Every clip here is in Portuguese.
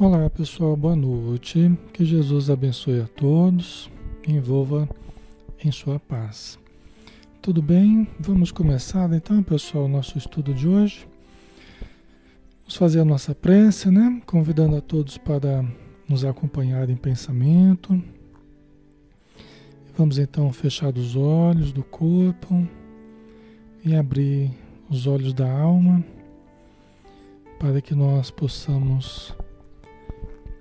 Olá pessoal, boa noite. Que Jesus abençoe a todos e envolva em sua paz. Tudo bem? Vamos começar então, pessoal, o nosso estudo de hoje. Vamos fazer a nossa prece, né? Convidando a todos para nos acompanhar em pensamento. Vamos então fechar os olhos do corpo e abrir os olhos da alma para que nós possamos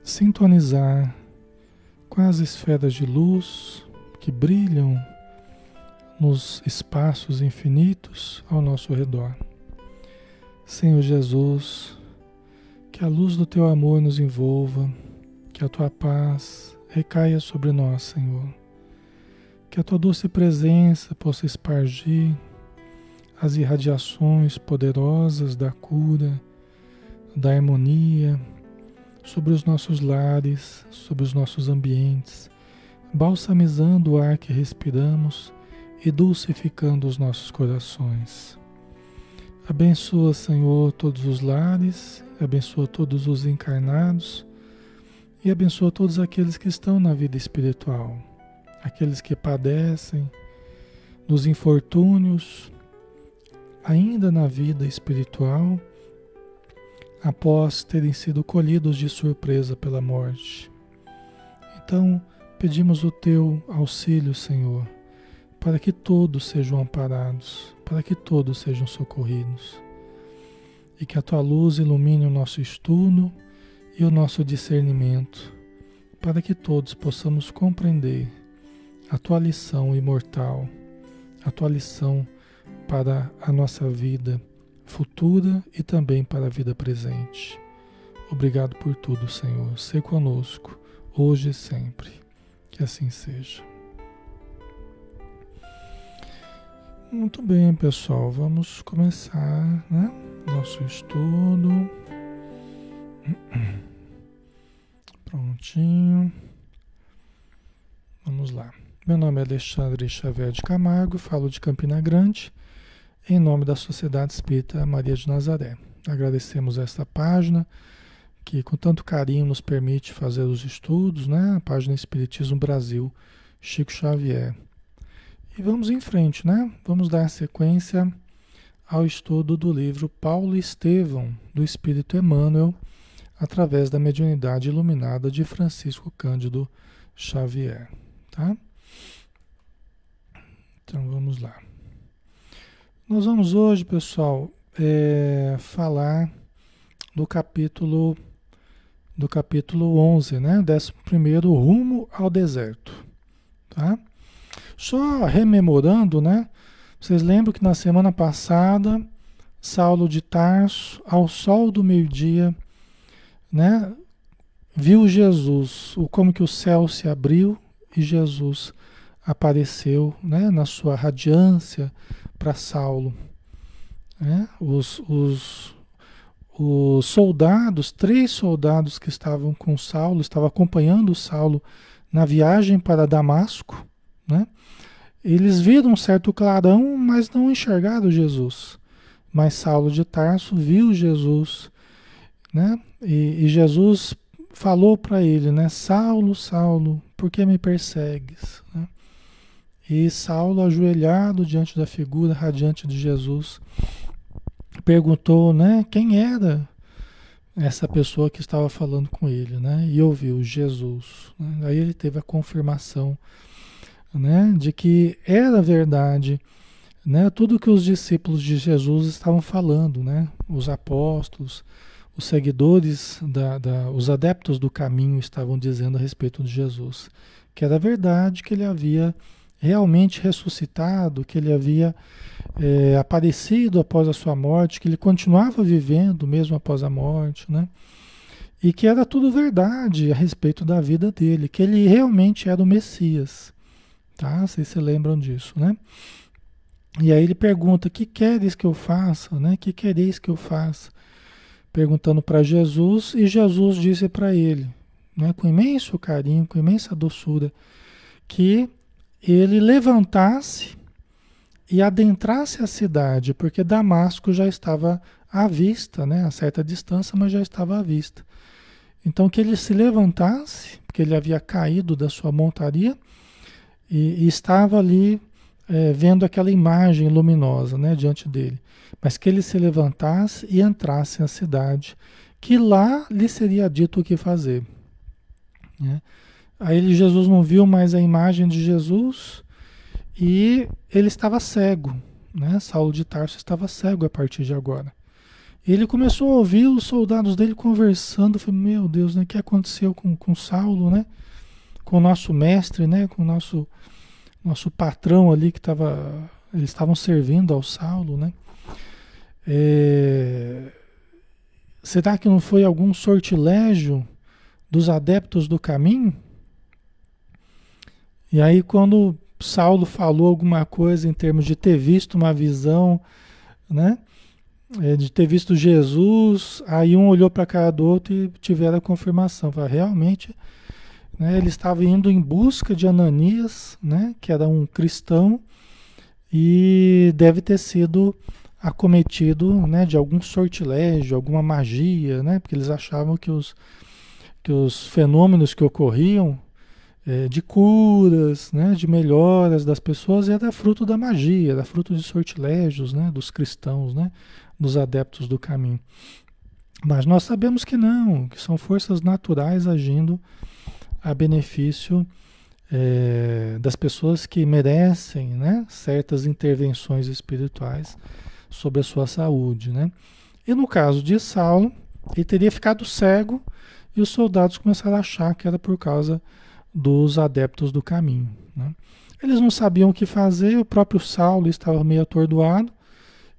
sintonizar com as esferas de luz que brilham nos espaços infinitos ao nosso redor. Senhor Jesus, que a luz do teu amor nos envolva, que a tua paz recaia sobre nós, Senhor. Que a tua doce presença possa espargir as irradiações poderosas da cura, da harmonia, sobre os nossos lares, sobre os nossos ambientes, balsamizando o ar que respiramos e dulcificando os nossos corações. Abençoa, Senhor, todos os lares, abençoa todos os encarnados e abençoa todos aqueles que estão na vida espiritual, aqueles que padecem dos infortúnios ainda na vida espiritual após terem sido colhidos de surpresa pela morte. Então, pedimos o teu auxílio, Senhor, para que todos sejam amparados, para que todos sejam socorridos. E que a tua luz ilumine o nosso estudo e o nosso discernimento, para que todos possamos compreender a tua lição imortal, a tua lição para a nossa vida futura e também para a vida presente. Obrigado por tudo, Senhor. Ser conosco, hoje e sempre. Que assim seja. Muito bem, pessoal. Vamos começar né? nosso estudo. Prontinho. Vamos lá. Meu nome é Alexandre Xavier de Camargo, falo de Campina Grande em nome da Sociedade Espírita Maria de Nazaré. Agradecemos esta página que com tanto carinho nos permite fazer os estudos, né? A página Espiritismo Brasil, Chico Xavier. E vamos em frente, né? Vamos dar sequência ao estudo do livro Paulo Estevão, do Espírito Emmanuel, através da mediunidade iluminada de Francisco Cândido Xavier, tá? Então vamos lá. Nós vamos hoje, pessoal, é, falar do capítulo do capítulo 11, né? 11 rumo ao deserto, tá? Só rememorando, né? Vocês lembram que na semana passada, Saulo de Tarso, ao sol do meio-dia, né? Viu Jesus, o como que o céu se abriu e Jesus apareceu, né? Na sua radiância, para Saulo. Né? Os, os, os soldados, três soldados que estavam com Saulo, estavam acompanhando Saulo na viagem para Damasco, né? eles viram um certo clarão, mas não enxergaram Jesus. Mas Saulo de Tarso viu Jesus, né? E, e Jesus falou para ele, né? Saulo, Saulo, por que me persegues? Né? E Saulo, ajoelhado diante da figura radiante de Jesus, perguntou, né, quem era essa pessoa que estava falando com ele, né? E ouviu Jesus. Né? Aí ele teve a confirmação, né, de que era verdade, né, tudo que os discípulos de Jesus estavam falando, né? Os apóstolos, os seguidores da, da, os adeptos do caminho estavam dizendo a respeito de Jesus, que era verdade que ele havia realmente ressuscitado, que ele havia é, aparecido após a sua morte, que ele continuava vivendo mesmo após a morte, né? E que era tudo verdade a respeito da vida dele, que ele realmente era o Messias, tá? Vocês se lembram disso, né? E aí ele pergunta: "Que queres que eu faça, né? Que quereis que eu faça?" Perguntando para Jesus, e Jesus disse para ele, né, com imenso carinho, com imensa doçura, que ele levantasse e adentrasse a cidade, porque Damasco já estava à vista, né, a certa distância, mas já estava à vista. Então que ele se levantasse, porque ele havia caído da sua montaria e, e estava ali é, vendo aquela imagem luminosa né, diante dele. Mas que ele se levantasse e entrasse na cidade, que lá lhe seria dito o que fazer. Né? Aí Jesus não viu mais a imagem de Jesus e ele estava cego. Né? Saulo de Tarso estava cego a partir de agora. Ele começou a ouvir os soldados dele conversando. Falei, meu Deus, né? o que aconteceu com, com Saulo, né? Com o nosso mestre, né? Com o nosso, nosso patrão ali que estava. Eles estavam servindo ao Saulo, né? É, será que não foi algum sortilégio dos adeptos do caminho? E aí, quando Saulo falou alguma coisa em termos de ter visto uma visão, né? é, de ter visto Jesus, aí um olhou para a cara do outro e tiveram a confirmação. Fala, realmente, né, ele estava indo em busca de Ananias, né, que era um cristão, e deve ter sido acometido né, de algum sortilégio, alguma magia, né, porque eles achavam que os, que os fenômenos que ocorriam de curas, né, de melhoras das pessoas era fruto da magia, era fruto de sortilégios né, dos cristãos, né, dos adeptos do caminho. Mas nós sabemos que não, que são forças naturais agindo a benefício é, das pessoas que merecem né, certas intervenções espirituais sobre a sua saúde. Né? E no caso de Saulo, ele teria ficado cego e os soldados começaram a achar que era por causa dos adeptos do caminho. Né? Eles não sabiam o que fazer, o próprio Saulo estava meio atordoado,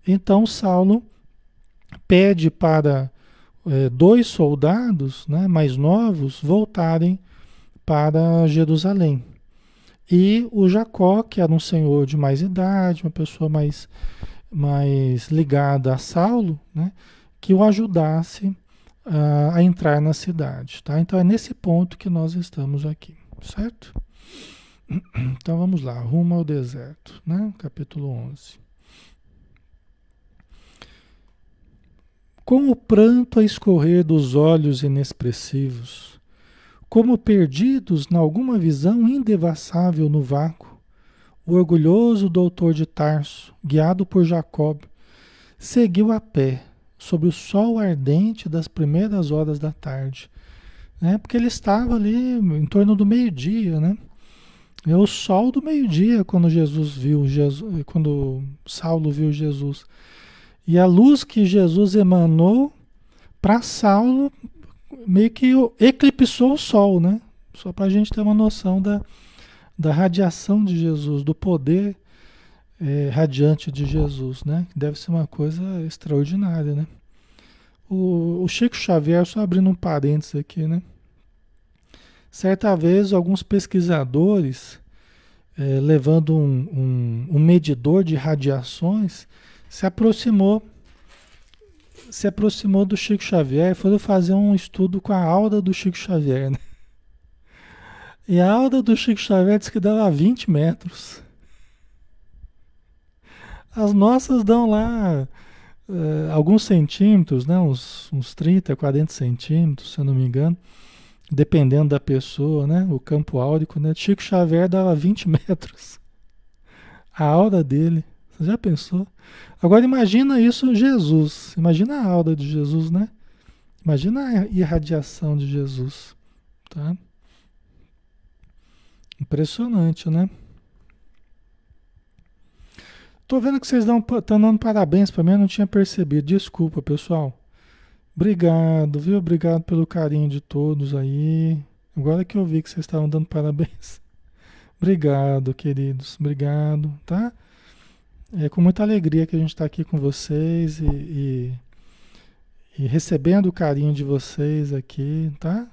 então Saulo pede para é, dois soldados né, mais novos voltarem para Jerusalém. E o Jacó, que era um senhor de mais idade, uma pessoa mais, mais ligada a Saulo, né, que o ajudasse a, a entrar na cidade. Tá? Então é nesse ponto que nós estamos aqui, certo? Então vamos lá, rumo ao deserto, né? capítulo 11. Com o pranto a escorrer dos olhos inexpressivos, como perdidos em alguma visão indevassável no vácuo, o orgulhoso doutor de Tarso, guiado por Jacob, seguiu a pé sob o sol ardente das primeiras horas da tarde, né? Porque ele estava ali em torno do meio-dia, né? É o sol do meio-dia quando Jesus viu Jesus, quando Saulo viu Jesus. E a luz que Jesus emanou para Saulo meio que eclipsou o sol, né? Só para a gente ter uma noção da, da radiação de Jesus, do poder é, radiante de Jesus, né? Deve ser uma coisa extraordinária, né? O, o Chico Xavier, só abrindo um parênteses aqui, né? Certa vez, alguns pesquisadores, é, levando um, um, um medidor de radiações, se aproximou se aproximou do Chico Xavier e foram fazer um estudo com a aura do Chico Xavier. Né? E a aura do Chico Xavier diz que dava 20 metros. As nossas dão lá uh, alguns centímetros, né? uns, uns 30, 40 centímetros, se eu não me engano, dependendo da pessoa, né? o campo áurico. Né? Chico Xavier dava 20 metros. A aura dele. Você já pensou? Agora imagina isso Jesus. Imagina a aura de Jesus, né? Imagina a irradiação de Jesus, tá? Impressionante, né? Tô vendo que vocês estão dando parabéns para mim, eu não tinha percebido. Desculpa, pessoal. Obrigado, viu? Obrigado pelo carinho de todos aí. Agora que eu vi que vocês estavam dando parabéns. Obrigado, queridos. Obrigado, tá? É com muita alegria que a gente está aqui com vocês e, e, e, recebendo o carinho de vocês aqui, tá?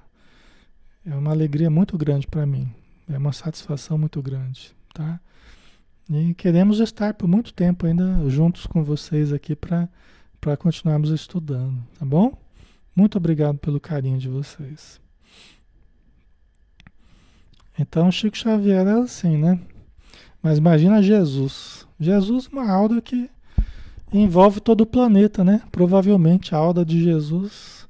É uma alegria muito grande para mim, é uma satisfação muito grande, tá? E queremos estar por muito tempo ainda juntos com vocês aqui para continuarmos estudando, tá bom? Muito obrigado pelo carinho de vocês. Então, Chico Xavier era assim, né? Mas imagina Jesus. Jesus, uma aura que envolve todo o planeta, né? Provavelmente a aura de Jesus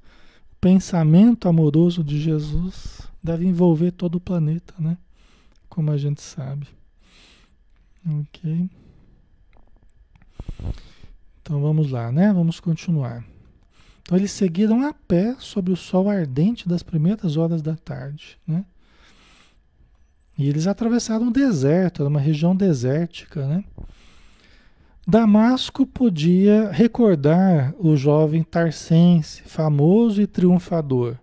pensamento amoroso de Jesus deve envolver todo o planeta, né? Como a gente sabe. Ok. Então vamos lá, né? Vamos continuar. Então eles seguiram a pé sobre o sol ardente das primeiras horas da tarde, né? E eles atravessaram um deserto, era uma região desértica, né? Damasco podia recordar o jovem tarcense, famoso e triunfador.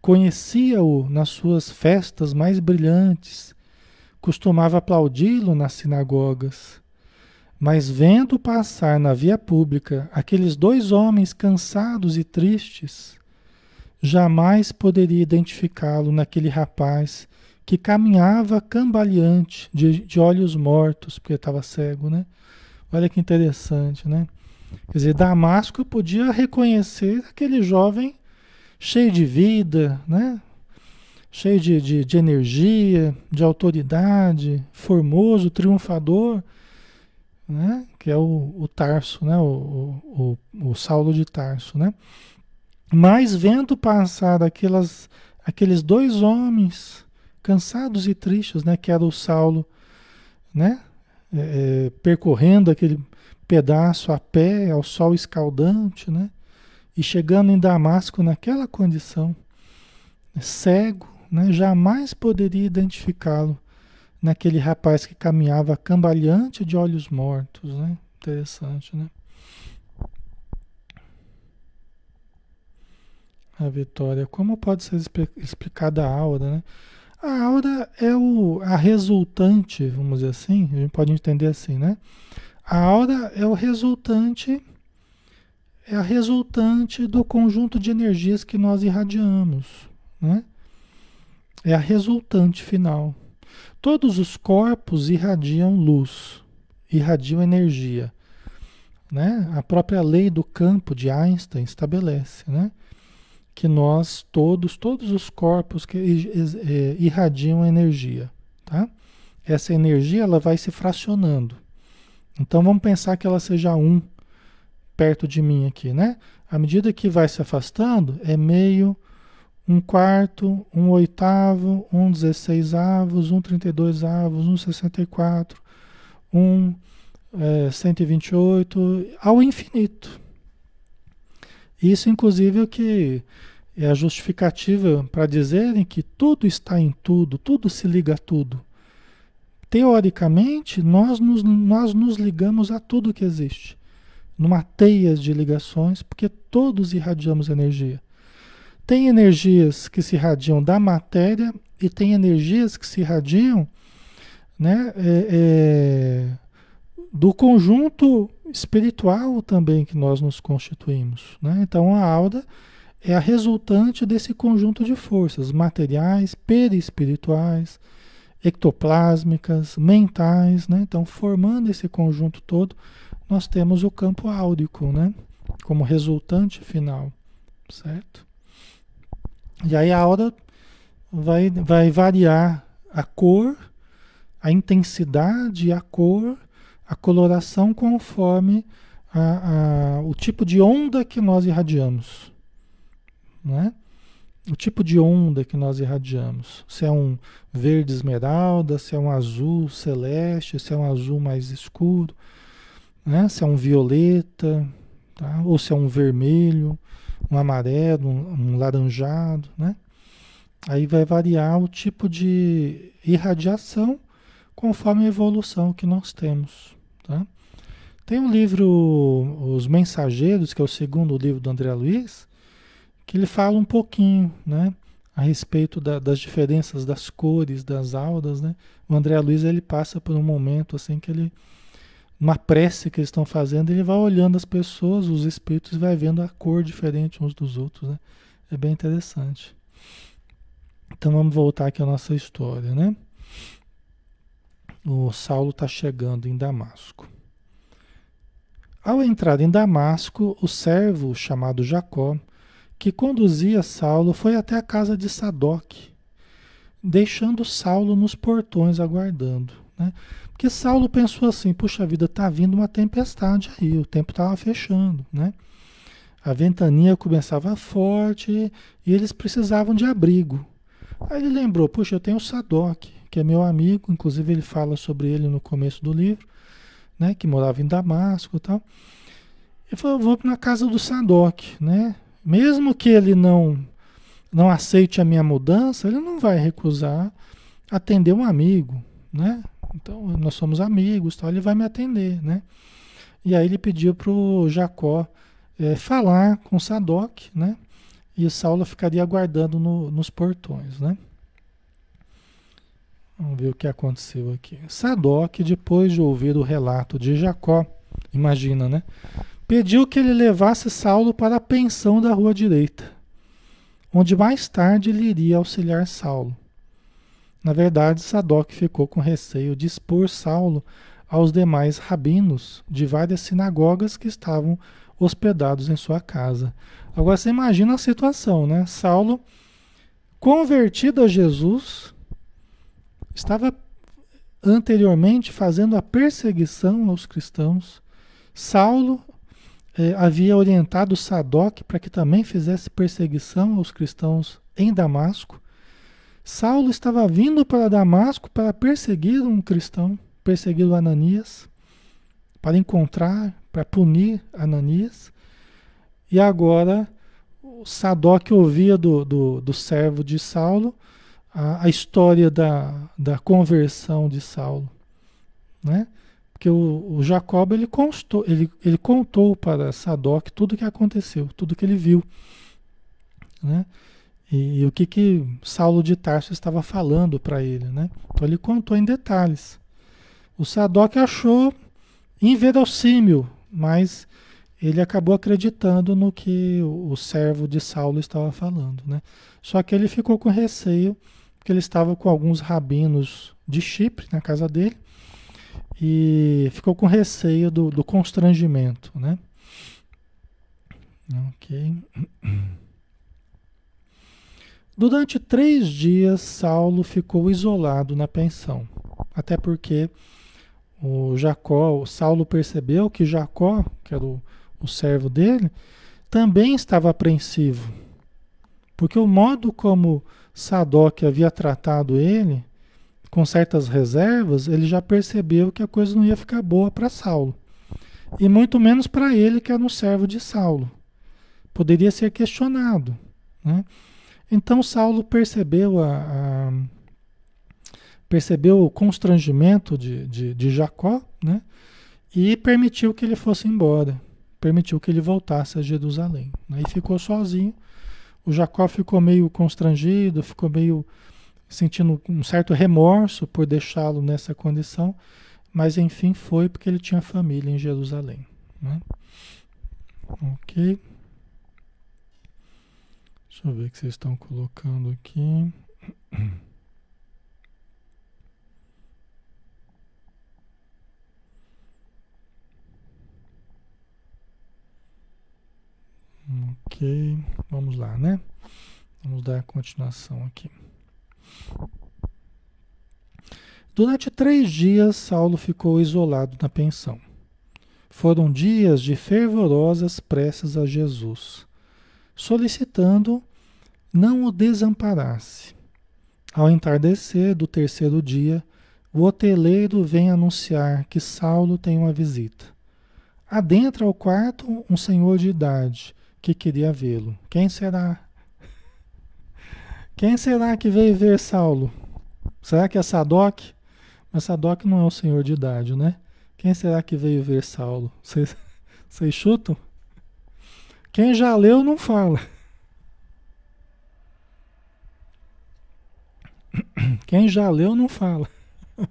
Conhecia-o nas suas festas mais brilhantes, costumava aplaudi-lo nas sinagogas. Mas vendo passar na via pública aqueles dois homens cansados e tristes, jamais poderia identificá-lo naquele rapaz que caminhava cambaleante, de, de olhos mortos, porque estava cego, né? Olha que interessante, né? Quer dizer, Damasco podia reconhecer aquele jovem cheio de vida, né? Cheio de, de, de energia, de autoridade, formoso, triunfador, né? Que é o, o Tarso, né? O, o, o, Saulo de Tarso, né? Mas vendo passar aquelas, aqueles dois homens cansados e tristes, né? Que era o Saulo, né? É, é, percorrendo aquele pedaço a pé ao sol escaldante, né? E chegando em Damasco naquela condição, cego, né? Jamais poderia identificá-lo naquele rapaz que caminhava cambaleante de olhos mortos, né? Interessante, né? A Vitória, como pode ser explicada a aura, né? A aura é o, a resultante, vamos dizer assim, a gente pode entender assim, né? A aura é o resultante, é a resultante do conjunto de energias que nós irradiamos, né? É a resultante final. Todos os corpos irradiam luz, irradiam energia, né? A própria lei do campo de Einstein estabelece, né? que nós todos, todos os corpos que é, irradiam energia, tá? Essa energia ela vai se fracionando. Então vamos pensar que ela seja um perto de mim aqui, né? À medida que vai se afastando, é meio, um quarto, um oitavo, um dezesseis avos, um trinta e dois avos, um sessenta e quatro, um é, 128, ao infinito. Isso, inclusive, é o que é a justificativa para dizerem que tudo está em tudo, tudo se liga a tudo. Teoricamente, nós nos, nós nos ligamos a tudo que existe, numa teia de ligações, porque todos irradiamos energia. Tem energias que se irradiam da matéria e tem energias que se irradiam né, é, é, do conjunto espiritual também que nós nos constituímos. Né? Então a aura é a resultante desse conjunto de forças materiais, perispirituais, ectoplásmicas, mentais, né? Então, formando esse conjunto todo, nós temos o campo áurico, né? Como resultante final, certo? E aí a aura vai, vai variar a cor, a intensidade, a cor, a coloração conforme a, a, o tipo de onda que nós irradiamos né? O tipo de onda que nós irradiamos, se é um verde esmeralda, se é um azul celeste, se é um azul mais escuro, né? se é um violeta, tá? ou se é um vermelho, um amarelo, um, um laranjado, né? Aí vai variar o tipo de irradiação conforme a evolução que nós temos, tá? Tem um livro, Os Mensageiros, que é o segundo livro do André Luiz, que ele fala um pouquinho, né? A respeito da, das diferenças das cores, das auras, né? O André Luiz, ele passa por um momento assim que ele, uma prece que eles estão fazendo, ele vai olhando as pessoas, os espíritos, e vai vendo a cor diferente uns dos outros, né? É bem interessante. Então vamos voltar aqui à nossa história, né? O Saulo está chegando em Damasco. Ao entrar em Damasco, o servo chamado Jacó que conduzia Saulo foi até a casa de Sadoc, deixando Saulo nos portões aguardando. Né? Porque Saulo pensou assim: puxa vida, está vindo uma tempestade aí, o tempo estava fechando. Né? A ventania começava forte e eles precisavam de abrigo. Aí ele lembrou, puxa, eu tenho o Sadoc, que é meu amigo, inclusive ele fala sobre ele no começo do livro, né, que morava em Damasco e tal. Ele falou, vou na casa do Sadoc, né? Mesmo que ele não não aceite a minha mudança, ele não vai recusar atender um amigo, né? Então, nós somos amigos, tal, ele vai me atender, né? E aí ele pediu para o Jacó é, falar com Sadoc, né? E Saulo ficaria aguardando no, nos portões, né? Vamos ver o que aconteceu aqui. Sadoc, depois de ouvir o relato de Jacó, imagina, né? Pediu que ele levasse Saulo para a pensão da rua direita, onde mais tarde ele iria auxiliar Saulo. Na verdade, Sadoc ficou com receio de expor Saulo aos demais rabinos de várias sinagogas que estavam hospedados em sua casa. Agora você imagina a situação, né? Saulo, convertido a Jesus, estava anteriormente fazendo a perseguição aos cristãos. Saulo eh, havia orientado Sadoc para que também fizesse perseguição aos cristãos em Damasco. Saulo estava vindo para Damasco para perseguir um cristão, perseguir o Ananias, para encontrar, para punir Ananias. E agora Sadoc ouvia do, do, do servo de Saulo a, a história da, da conversão de Saulo, né? Porque o, o Jacob ele, constou, ele, ele contou para Sadoc tudo o que aconteceu, tudo que ele viu, né? E, e, o que que Saulo de Tarso estava falando para ele, né? Então ele contou em detalhes. O Sadoc achou inverossímil, mas ele acabou acreditando no que o, servo de Saulo estava falando, né? Só que ele ficou com receio porque ele estava com alguns rabinos de Chipre na casa dele e ficou com receio do, do constrangimento, né? Ok. Durante três dias, Saulo ficou isolado na pensão, até porque o Jacó, o Saulo percebeu que Jacó, que era o, o servo dele, também estava apreensivo, porque o modo como Sadoc havia tratado ele com certas reservas, ele já percebeu que a coisa não ia ficar boa para Saulo. E muito menos para ele, que era um servo de Saulo. Poderia ser questionado. Né? Então Saulo percebeu, a, a, percebeu o constrangimento de, de, de Jacó né? e permitiu que ele fosse embora. Permitiu que ele voltasse a Jerusalém. Né? E ficou sozinho o Jacó ficou meio constrangido, ficou meio sentindo um certo remorso por deixá-lo nessa condição, mas enfim foi porque ele tinha família em Jerusalém. Né? Ok. Deixa eu ver o que vocês estão colocando aqui. Ok, vamos lá, né? Vamos dar continuação aqui. Durante três dias, Saulo ficou isolado na pensão. Foram dias de fervorosas preces a Jesus, solicitando não o desamparasse. Ao entardecer do terceiro dia, o hoteleiro vem anunciar que Saulo tem uma visita. Adentra ao quarto um senhor de idade, que queria vê-lo. Quem será? Quem será que veio ver Saulo? Será que é Sadoc? Mas Sadoc não é o senhor de idade, né? Quem será que veio ver Saulo? Vocês, chutam? Quem já leu não fala. Quem já leu não fala.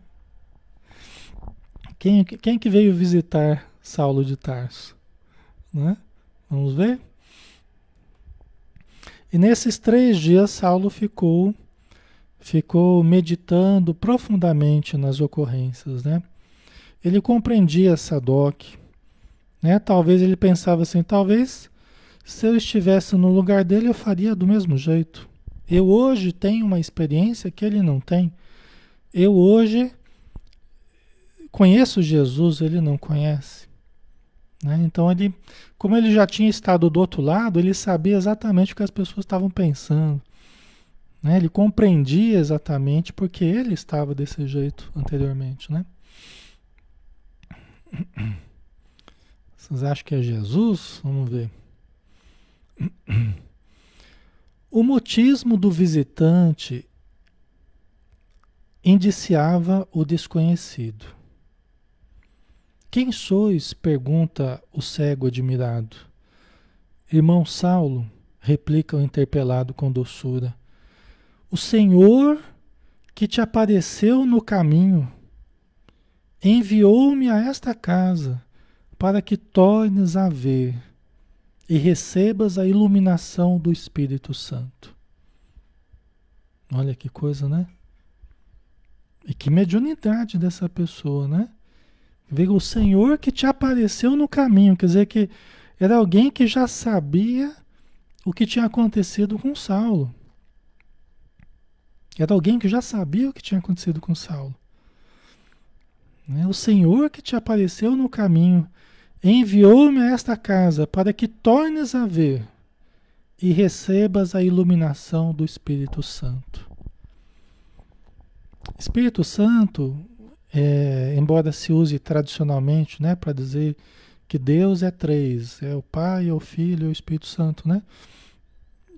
Quem, quem que veio visitar Saulo de Tarso? Né? Vamos ver? E nesses três dias, Saulo ficou, ficou meditando profundamente nas ocorrências, né? Ele compreendia Sadoc, né? Talvez ele pensava assim, talvez se eu estivesse no lugar dele eu faria do mesmo jeito. Eu hoje tenho uma experiência que ele não tem. Eu hoje conheço Jesus, ele não conhece. Né? Então ele, como ele já tinha estado do outro lado, ele sabia exatamente o que as pessoas estavam pensando. Né? Ele compreendia exatamente porque ele estava desse jeito anteriormente. Né? Vocês acham que é Jesus? Vamos ver. O mutismo do visitante indiciava o desconhecido. Quem sois? pergunta o cego admirado. Irmão Saulo, replica o interpelado com doçura. O Senhor que te apareceu no caminho enviou-me a esta casa para que tornes a ver e recebas a iluminação do Espírito Santo. Olha que coisa, né? E que mediunidade dessa pessoa, né? Veio o Senhor que te apareceu no caminho, quer dizer que era alguém que já sabia o que tinha acontecido com Saulo. Era alguém que já sabia o que tinha acontecido com Saulo. Né? O Senhor que te apareceu no caminho enviou-me a esta casa para que tornes a ver e recebas a iluminação do Espírito Santo. Espírito Santo, é, embora se use tradicionalmente, né, para dizer que Deus é três, é o Pai, é o Filho e o Espírito Santo, né?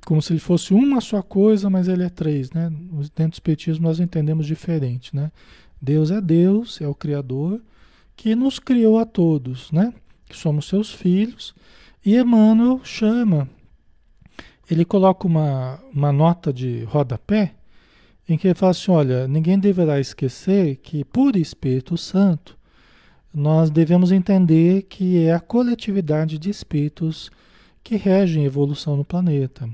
Como se ele fosse uma só coisa, mas ele é três, né? Dentro do Espiritismo nós entendemos diferente, né? Deus é Deus, é o Criador, que nos criou a todos, né? Que somos seus filhos, e Emmanuel chama, ele coloca uma, uma nota de rodapé, em que ele fala assim: olha, ninguém deverá esquecer que, por Espírito Santo, nós devemos entender que é a coletividade de espíritos que regem a evolução no planeta.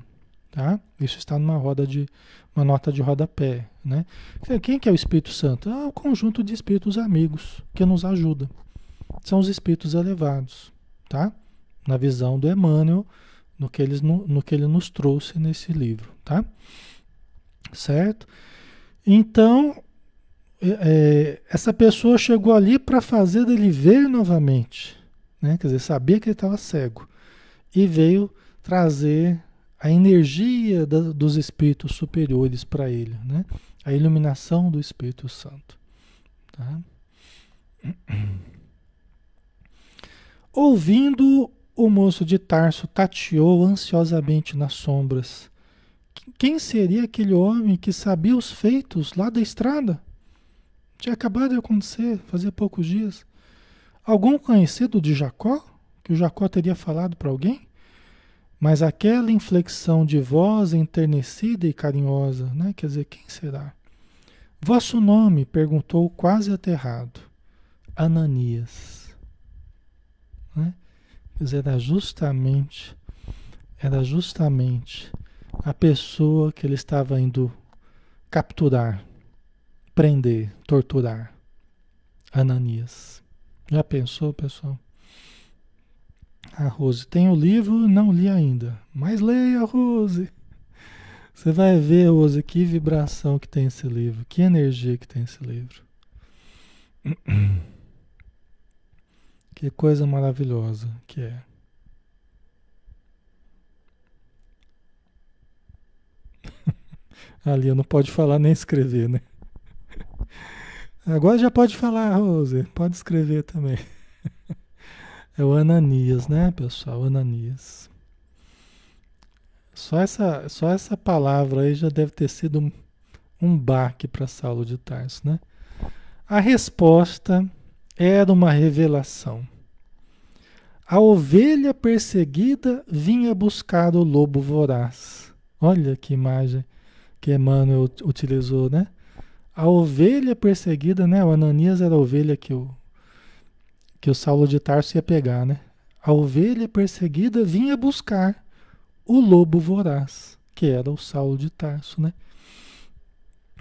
Tá? Isso está numa roda de uma nota de rodapé. Né? Quem que é o Espírito Santo? É o conjunto de espíritos amigos que nos ajuda são os espíritos elevados, tá? Na visão do Emmanuel, no que, eles, no, no que ele nos trouxe nesse livro, tá? Certo? Então, é, é essa pessoa chegou ali para fazer ele ver novamente, né? Quer dizer, sabia que ele estava cego e veio trazer a energia da, dos espíritos superiores para ele, né? A iluminação do Espírito Santo, tá? Ouvindo, o moço de Tarso tateou ansiosamente nas sombras. Quem seria aquele homem que sabia os feitos lá da estrada? Tinha acabado de acontecer, fazia poucos dias. Algum conhecido de Jacó? Que o Jacó teria falado para alguém? Mas aquela inflexão de voz enternecida e carinhosa, né? Quer dizer, quem será? Vosso nome? perguntou quase aterrado. Ananias. Né? Dizer, era justamente, era justamente a pessoa que ele estava indo capturar, prender, torturar. Ananias. Já pensou, pessoal? A Rose tem o livro, não li ainda. Mas leia, Rose. Você vai ver, Rose, que vibração que tem esse livro, que energia que tem esse livro. Que coisa maravilhosa que é. Ali não pode falar nem escrever, né? Agora já pode falar, Rose. Pode escrever também. É o Ananias, né, pessoal? Ananias. Só essa, só essa palavra aí já deve ter sido um, um baque para Saulo de Tarso, né? A resposta era uma revelação. A ovelha perseguida vinha buscar o lobo voraz. Olha que imagem que Emmanuel utilizou, né? A ovelha perseguida, né? O Ananias era a ovelha que o, que o Saulo de Tarso ia pegar, né? A ovelha perseguida vinha buscar o lobo voraz, que era o Saulo de Tarso, né?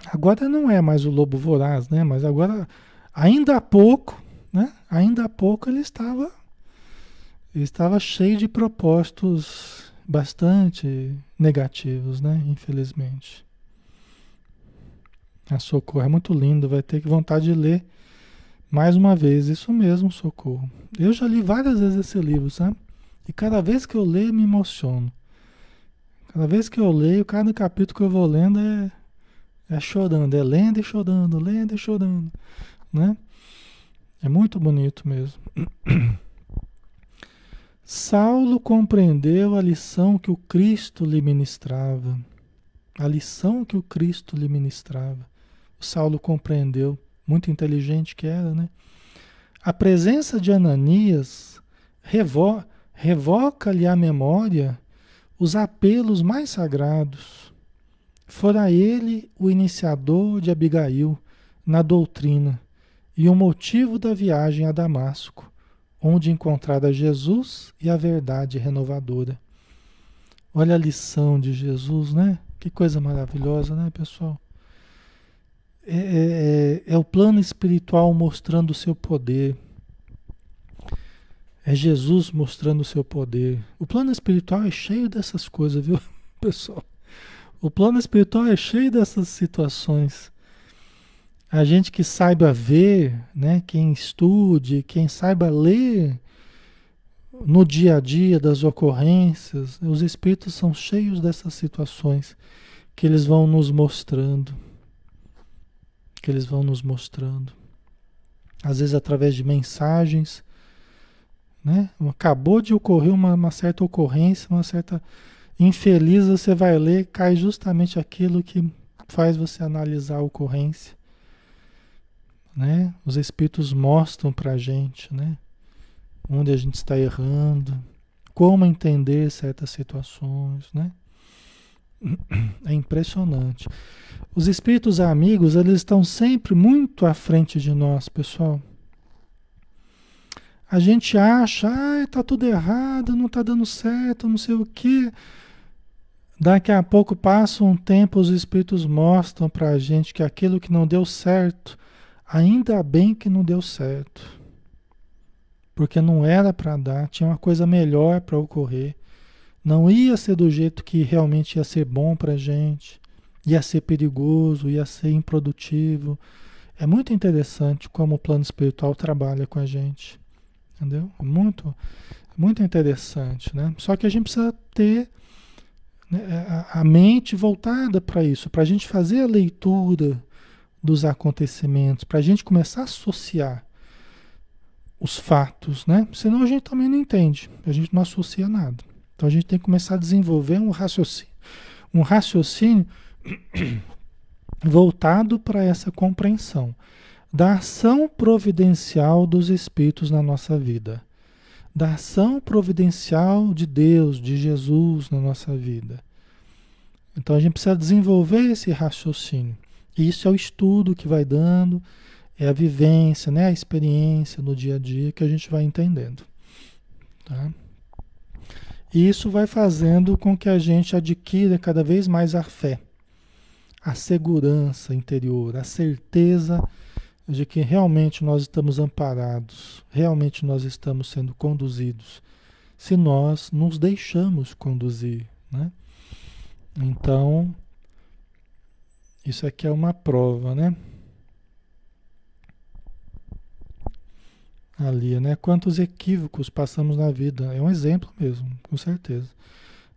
Agora não é mais o lobo voraz, né? Mas agora, ainda há pouco, né? Ainda há pouco ele estava, ele estava cheio de propósitos bastante negativos, né? Infelizmente. A Socorro é muito lindo, vai ter vontade de ler Mais uma vez, isso mesmo, socorro. Eu já li várias vezes esse livro, sabe? E cada vez que eu leio, me emociono. Cada vez que eu leio, cada capítulo que eu vou lendo é, é chorando, é lendo e chorando, lendo e chorando, né? É muito bonito mesmo. Saulo compreendeu a lição que o Cristo lhe ministrava. A lição que o Cristo lhe ministrava. Saulo compreendeu, muito inteligente que era, né? A presença de Ananias revo revoca-lhe a memória os apelos mais sagrados. Fora ele o iniciador de Abigail na doutrina e o motivo da viagem a Damasco onde encontrar a Jesus e a verdade renovadora. Olha a lição de Jesus, né? Que coisa maravilhosa, né, pessoal? É, é, é, é o plano espiritual mostrando o seu poder. É Jesus mostrando o seu poder. O plano espiritual é cheio dessas coisas, viu, pessoal? O plano espiritual é cheio dessas situações a gente que saiba ver, né, quem estude, quem saiba ler no dia a dia das ocorrências, os espíritos são cheios dessas situações que eles vão nos mostrando, que eles vão nos mostrando. Às vezes através de mensagens, né? Acabou de ocorrer uma, uma certa ocorrência, uma certa infeliz, você vai ler, cai justamente aquilo que faz você analisar a ocorrência né? Os espíritos mostram para a gente, né? Onde a gente está errando, como entender certas situações, né? É impressionante. Os espíritos amigos, eles estão sempre muito à frente de nós, pessoal. A gente acha, ah, tá tudo errado, não tá dando certo, não sei o quê. Daqui a pouco passa um tempo, os espíritos mostram para a gente que aquilo que não deu certo Ainda bem que não deu certo. Porque não era para dar, tinha uma coisa melhor para ocorrer. Não ia ser do jeito que realmente ia ser bom para gente, ia ser perigoso, ia ser improdutivo. É muito interessante como o plano espiritual trabalha com a gente. Entendeu? Muito, muito interessante, né? Só que a gente precisa ter né, a, a mente voltada para isso, para a gente fazer a leitura dos acontecimentos, para a gente começar a associar os fatos, né? Senão a gente também não entende, a gente não associa nada. Então a gente tem que começar a desenvolver um raciocínio, um raciocínio voltado para essa compreensão da ação providencial dos espíritos na nossa vida, da ação providencial de Deus, de Jesus na nossa vida. Então a gente precisa desenvolver esse raciocínio. Isso é o estudo que vai dando, é a vivência, né? a experiência no dia a dia que a gente vai entendendo. Tá? E isso vai fazendo com que a gente adquira cada vez mais a fé, a segurança interior, a certeza de que realmente nós estamos amparados, realmente nós estamos sendo conduzidos, se nós nos deixamos conduzir. Né? Então, isso aqui é uma prova, né? Ali, né? Quantos equívocos passamos na vida. É um exemplo mesmo, com certeza.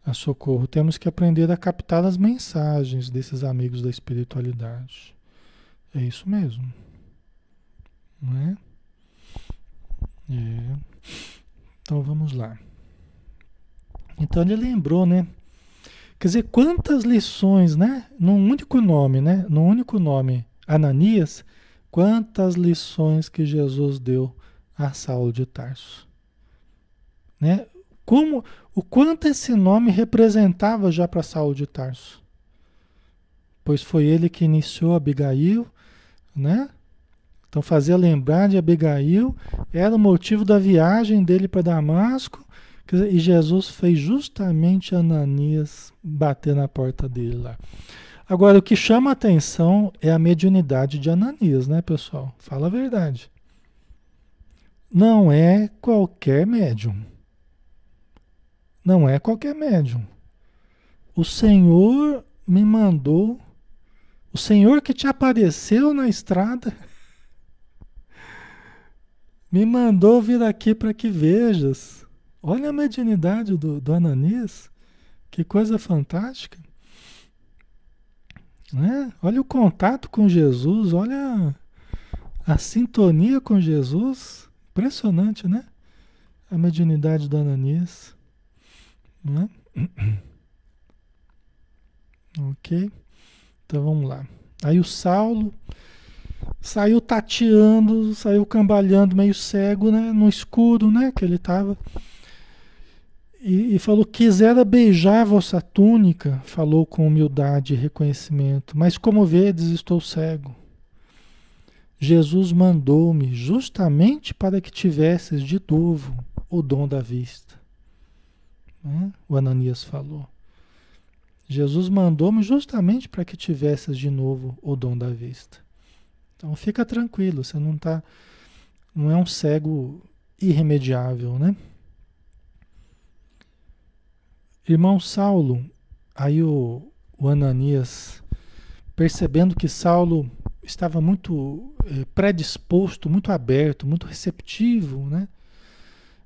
A socorro. Temos que aprender a captar as mensagens desses amigos da espiritualidade. É isso mesmo. Não é? É. Então vamos lá. Então ele lembrou, né? Quer dizer, quantas lições, né? Num único nome, né? Num único nome, Ananias, quantas lições que Jesus deu a Saulo de Tarso. Né? Como, o quanto esse nome representava já para Saulo de Tarso. Pois foi ele que iniciou Abigail, né? Então fazia lembrar de Abigail, era o motivo da viagem dele para Damasco e Jesus fez justamente Ananias bater na porta dele lá. Agora, o que chama a atenção é a mediunidade de Ananias, né, pessoal? Fala a verdade. Não é qualquer médium. Não é qualquer médium. O Senhor me mandou, o Senhor que te apareceu na estrada, Me mandou vir aqui para que vejas. Olha a mediunidade do, do. Que coisa fantástica. Né? Olha o contato com Jesus, olha a, sintonia com Jesus. Impressionante, né? A mediunidade do Ananias. Né? ok? Então vamos lá. Aí o Saulo saiu tateando, saiu cambalhando meio cego, né? No escuro, né? Que ele estava. E, e, falou: Quisera beijar vossa túnica, falou com humildade e reconhecimento, mas como vedes, estou cego. Jesus mandou-me justamente para que tivesses de novo o dom da vista. Né? O Ananias falou. Jesus mandou-me justamente para que tivesses de novo o dom da vista. Então fica tranquilo, você não tá, não é um cego irremediável, né? Irmão Saulo, aí o, o Ananias, percebendo que Saulo estava muito eh, predisposto, muito aberto, muito receptivo, né?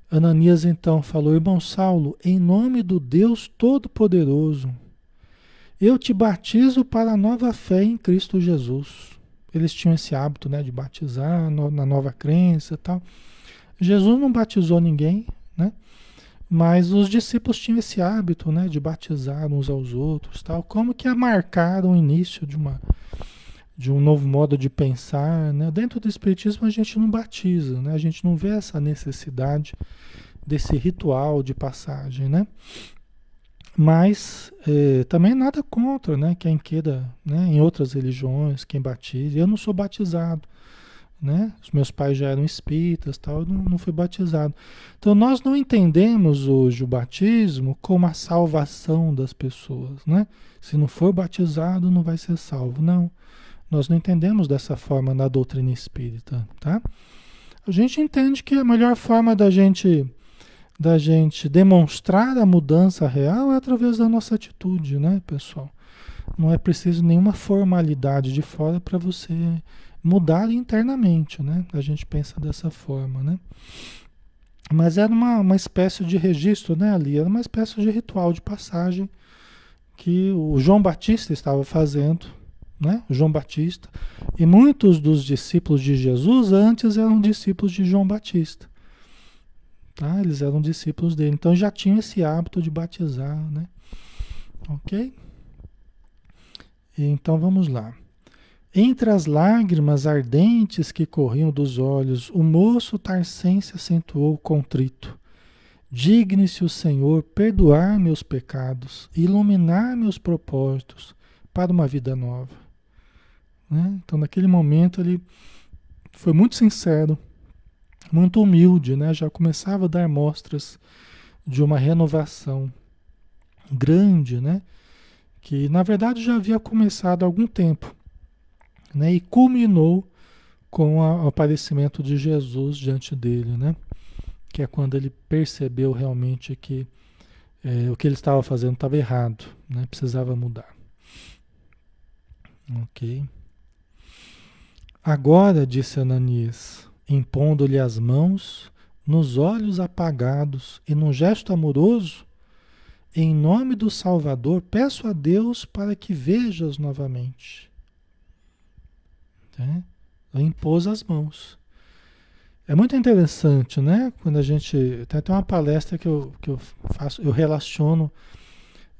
Ananias então falou: Irmão Saulo, em nome do Deus Todo-Poderoso, eu te batizo para a nova fé em Cristo Jesus eles tinham esse hábito né, de batizar no, na nova crença e tal. Jesus não batizou ninguém? Mas os discípulos tinham esse hábito, né, de batizar uns aos outros, tal, como que marcaram o início de uma de um novo modo de pensar, né? Dentro do espiritismo a gente não batiza, né? A gente não vê essa necessidade desse ritual de passagem, né? Mas é, também nada contra, né? Quem queira, né? Em outras religiões, quem batize. Eu não sou batizado, né? Os meus pais já eram espíritas, tal. Eu não, não fui batizado. Então nós não entendemos hoje o batismo como a salvação das pessoas, né? Se não for batizado, não vai ser salvo. Não. Nós não entendemos dessa forma na doutrina espírita, tá? A gente entende que a melhor forma da gente da gente demonstrar a mudança real é através da nossa atitude, né, pessoal? Não é preciso nenhuma formalidade de fora para você mudar internamente, né? A gente pensa dessa forma, né? Mas era uma, uma espécie de registro, né, ali? Era uma espécie de ritual de passagem que o João Batista estava fazendo, né? O João Batista. E muitos dos discípulos de Jesus antes eram discípulos de João Batista. Tá? Eles eram discípulos dele. Então já tinham esse hábito de batizar, né? Ok? Então vamos lá. Entre as lágrimas ardentes que corriam dos olhos, o moço Tarcense acentuou contrito. Digne-se o Senhor perdoar meus pecados, iluminar meus propósitos para uma vida nova. Né? Então, naquele momento, ele foi muito sincero muito humilde, né? Já começava a dar mostras de uma renovação grande, né? Que na verdade já havia começado há algum tempo, né? E culminou com o aparecimento de Jesus diante dele, né? Que é quando ele percebeu realmente que é, o que ele estava fazendo estava errado, né? Precisava mudar. Ok. Agora, disse Ananias, impondo-lhe as mãos, nos olhos apagados e num gesto amoroso, em nome do Salvador, peço a Deus para que vejas novamente. Né? Impôs as mãos. É muito interessante, né? Quando a gente. Tem até uma palestra que eu, que eu faço, eu relaciono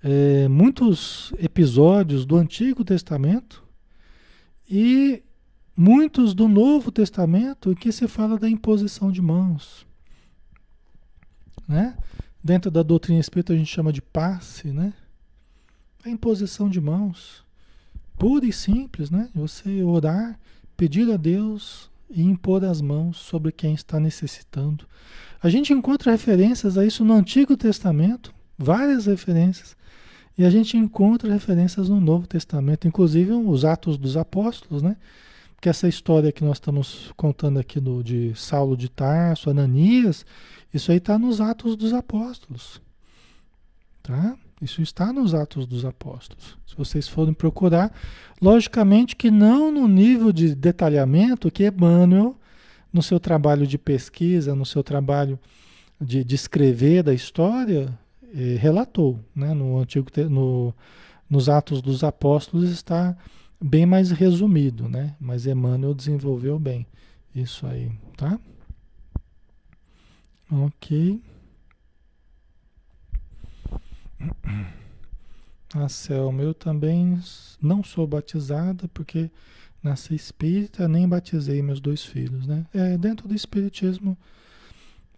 é, muitos episódios do Antigo Testamento e muitos do Novo Testamento em que se fala da imposição de mãos. Né? Dentro da doutrina espírita a gente chama de passe, né? A imposição de mãos. Pura e simples, né? Você orar, pedir a Deus e impor as mãos sobre quem está necessitando. A gente encontra referências a isso no Antigo Testamento, várias referências. E a gente encontra referências no Novo Testamento, inclusive os Atos dos Apóstolos, né? que essa história que nós estamos contando aqui do, de Saulo de Tarso, Ananias, isso aí está nos Atos dos Apóstolos. Tá? Isso está nos Atos dos Apóstolos. Se vocês forem procurar, logicamente que não no nível de detalhamento que Emmanuel no seu trabalho de pesquisa, no seu trabalho de, de escrever da história, eh, relatou, né? No antigo, no, nos Atos dos Apóstolos está bem mais resumido, né? Mas Emmanuel desenvolveu bem isso aí, tá? Ok. A Selma, eu também não sou batizada porque nasci espírita, nem batizei meus dois filhos, né? É, dentro do espiritismo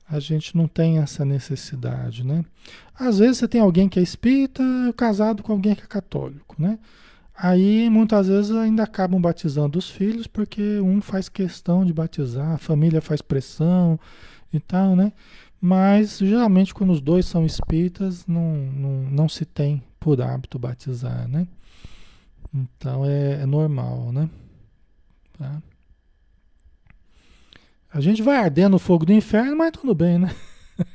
a gente não tem essa necessidade, né? Às vezes você tem alguém que é espírita casado com alguém que é católico, né? Aí muitas vezes ainda acabam batizando os filhos porque um faz questão de batizar, a família faz pressão e tal, né? Mas geralmente quando os dois são espíritas não, não, não se tem por hábito batizar, né? Então é, é normal, né? Tá? A gente vai arder no fogo do inferno, mas tudo bem, né?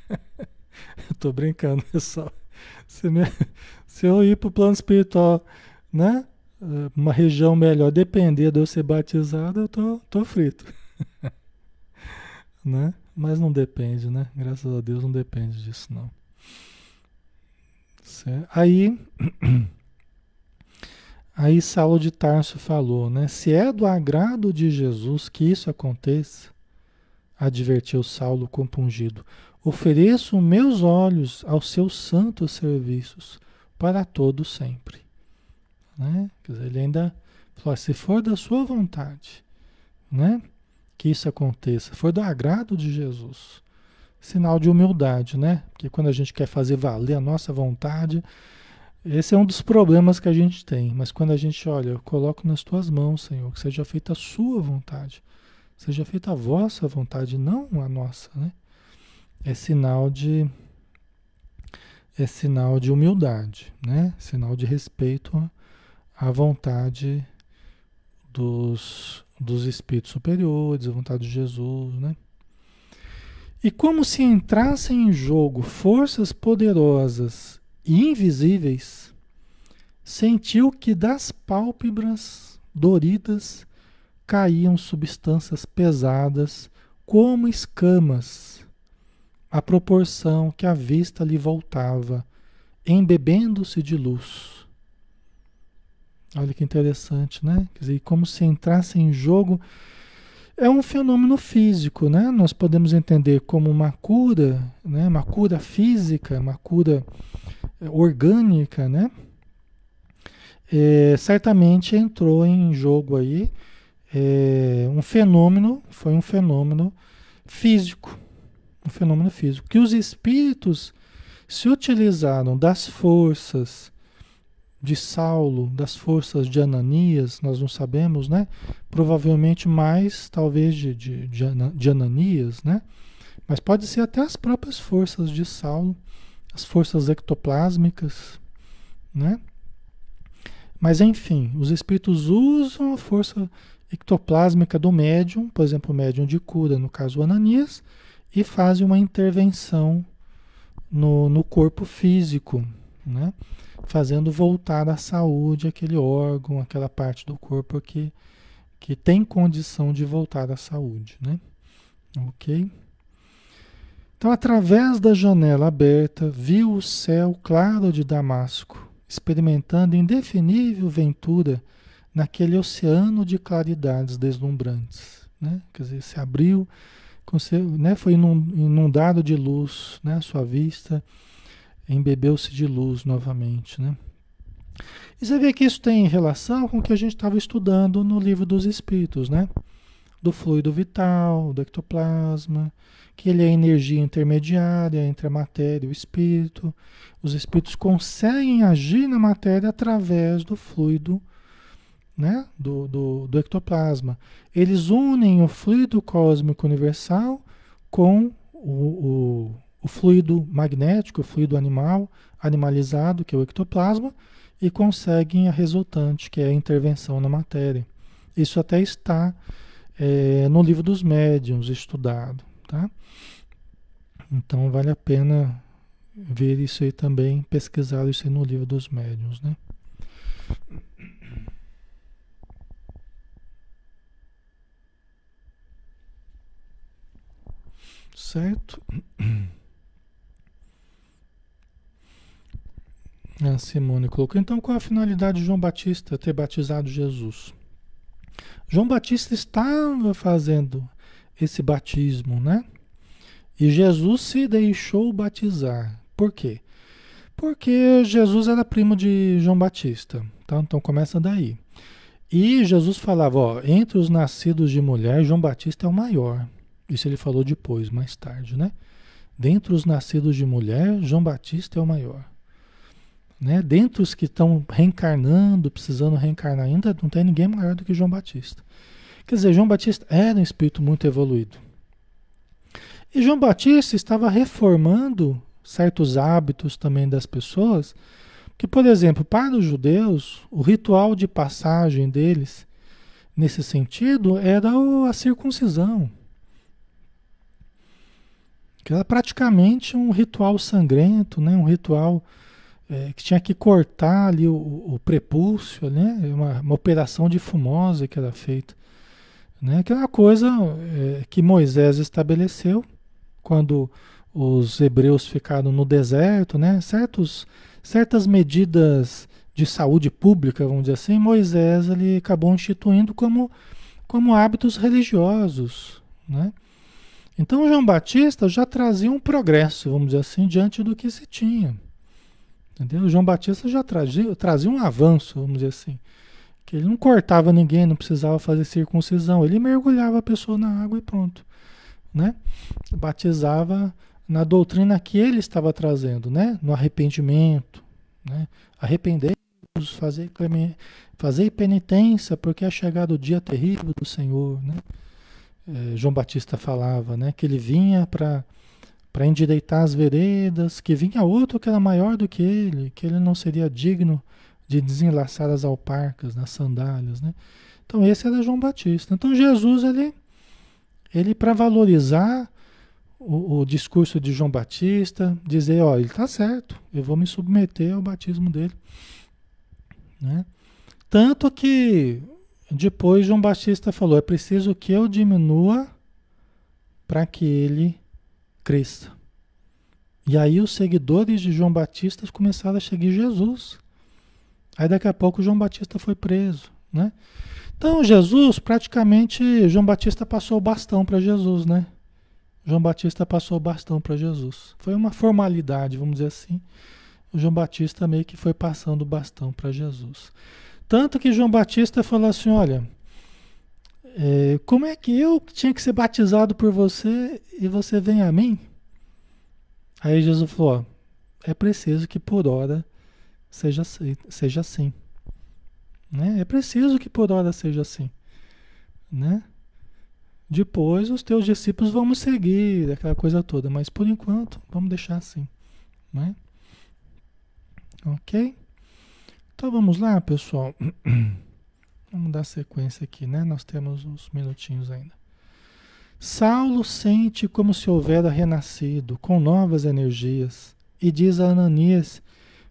eu tô brincando, pessoal. Se, me, se eu ir pro plano espiritual, né? Uma região melhor, depender de eu ser batizado, eu tô, tô frito. né? Mas não depende, né? Graças a Deus não depende disso, não. Certo? Aí, aí Saulo de Tarso falou, né? Se é do agrado de Jesus que isso aconteça, advertiu Saulo compungido, ofereço meus olhos aos seus santos serviços para todo sempre. Né? Quer dizer, ele ainda falou, se for da sua vontade, né? Que isso aconteça, for do agrado de Jesus. Sinal de humildade, né? Porque quando a gente quer fazer valer a nossa vontade, esse é um dos problemas que a gente tem. Mas quando a gente olha, eu coloco nas tuas mãos, Senhor, que seja feita a sua vontade. Seja feita a vossa vontade, não a nossa, né? É sinal de é sinal de humildade, né? Sinal de respeito à vontade dos, dos espíritos superiores, à vontade de Jesus, né? E como se entrassem em jogo forças poderosas e invisíveis, sentiu que das pálpebras doridas caíam substâncias pesadas como escamas, à proporção que a vista lhe voltava, embebendo-se de luz. Olha que interessante, né? Quer dizer, como se entrasse em jogo. É um fenômeno físico, né? Nós podemos entender como uma cura, né? Uma cura física, uma cura eh, orgânica, né? É, certamente entrou em jogo aí é, um fenômeno, foi um fenômeno físico, um fenômeno físico, que os espíritos se utilizaram das forças de Saulo, das forças de Ananias, nós não sabemos, né? Provavelmente mais, talvez, de, de, de Ananias, né? Mas pode ser até as próprias forças de Saulo, as forças ectoplásmicas, né? Mas enfim, os espíritos usam a força ectoplásmica do médium, por exemplo, o médium de cura, no caso Ananias, e fazem uma intervenção no, no corpo físico, né? Fazendo voltar à saúde aquele órgão, aquela parte do corpo que, que tem condição de voltar à saúde. Né? Ok? Então, através da janela aberta, viu o céu claro de Damasco, experimentando indefinível ventura naquele oceano de claridades deslumbrantes. Né? Quer dizer, se abriu, né? foi inundado de luz, né? a sua vista embebeu-se de luz novamente. Né? E você vê que isso tem relação com o que a gente estava estudando no livro dos Espíritos, né? do fluido vital, do ectoplasma, que ele é a energia intermediária entre a matéria e o espírito. Os espíritos conseguem agir na matéria através do fluido né, do, do, do ectoplasma. Eles unem o fluido cósmico universal com o, o, o fluido magnético, o fluido animal, animalizado, que é o ectoplasma, e conseguem a resultante, que é a intervenção na matéria. Isso até está é, no livro dos médiuns estudado. Tá? Então vale a pena ver isso aí também, pesquisar isso aí no livro dos médiuns. Né? Certo? A Simone colocou. Então, qual a finalidade de João Batista ter batizado Jesus? João Batista estava fazendo esse batismo, né? E Jesus se deixou batizar. Por quê? Porque Jesus era primo de João Batista. Tá? Então começa daí. E Jesus falava, ó, entre os nascidos de mulher, João Batista é o maior. Isso ele falou depois, mais tarde, né? Dentre os nascidos de mulher, João Batista é o maior. Né? Dentre os que estão reencarnando, precisando reencarnar ainda, não tem ninguém maior do que João Batista. Quer dizer, João Batista era um espírito muito evoluído. E João Batista estava reformando certos hábitos também das pessoas, que, por exemplo, para os judeus, o ritual de passagem deles, nesse sentido, era a circuncisão. Que era praticamente um ritual sangrento, né? um ritual é, que tinha que cortar ali o, o prepúcio, né? Uma, uma, operação de fumosa que era feita. Né? Que é uma coisa é, que Moisés estabeleceu quando os hebreus ficaram no deserto, né? Certos, certas medidas de saúde pública, vamos dizer assim, Moisés ele acabou instituindo como, como hábitos religiosos, né? Então João Batista já trazia um progresso, vamos dizer assim, diante do que se tinha. Entendeu? João Batista já trazia, trazia um avanço, vamos dizer assim. Que ele não cortava ninguém, não precisava fazer circuncisão. Ele mergulhava a pessoa na água e pronto. Né? Batizava na doutrina que ele estava trazendo, né? No arrependimento. Né? Arrependei-vos, fazer, fazer penitência, porque é chegado o dia terrível do Senhor. Né? É, João Batista falava né? que ele vinha para para endireitar as veredas, que vinha outro que era maior do que ele, que ele não seria digno de desenlaçar as alparcas, nas sandálias, né? Então esse era João Batista. Então Jesus ele, ele para valorizar o, o, discurso de João Batista, dizer, ó, ele está certo, eu vou me submeter ao batismo dele, né? Tanto que depois João Batista falou, é preciso que eu diminua para que ele E aí os seguidores de João Batista começaram a seguir Jesus. Aí daqui a pouco João Batista foi preso, né? Então Jesus, praticamente, João Batista passou o bastão para Jesus, né? João Batista passou o bastão para Jesus. Foi uma formalidade, vamos dizer assim. O João Batista meio que foi passando o bastão para Jesus. Tanto que João Batista falou assim: olha, é, como é que eu tinha que ser batizado por você e você vem a mim? Aí Jesus falou: ó, é preciso que por hora seja, seja assim. Né? É preciso que por hora seja assim. Né? Depois os teus discípulos vão seguir, aquela coisa toda, mas por enquanto vamos deixar assim. Né? Ok? Então vamos lá, pessoal. Vamos dar sequência aqui, né? Nós temos uns minutinhos ainda. Saulo sente como se houvera renascido, com novas energias, e diz a Ananias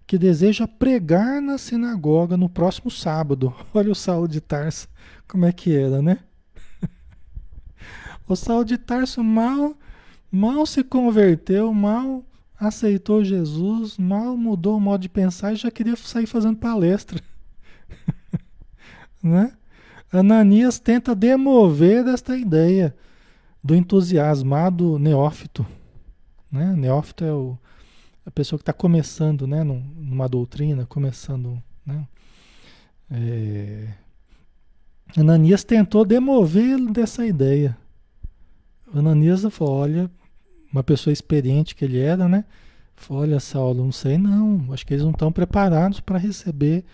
que deseja pregar na sinagoga no próximo sábado. Olha o Saulo de Tarso, como é que era, né? O Saulo de Tarso mal, mal se converteu, mal aceitou Jesus, mal mudou o modo de pensar e já queria sair fazendo palestra. Né? Ananias tenta demover desta ideia do entusiasmado neófito. Né? Neófito é o, a pessoa que está começando né? numa doutrina, começando. Né? É... Ananias tentou demovê-lo dessa ideia. Ananias falou: olha, uma pessoa experiente que ele era, né? Falou, olha, Saulo, não sei não, acho que eles não estão preparados para receber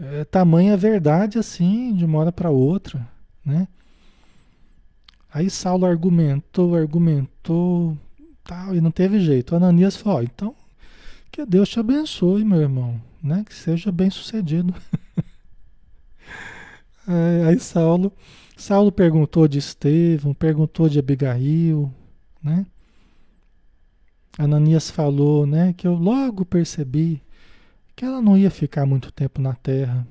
é, tamanha verdade assim, de uma hora para outra, né? Aí Saulo argumentou, argumentou, tal, e não teve jeito. Ananias falou: então, que Deus te abençoe, meu irmão, né? Que seja bem sucedido. aí Saulo, Saulo perguntou de Estevão, perguntou de Abigail, né? Ananias falou, né? Que eu logo percebi que ela não ia ficar muito tempo na Terra.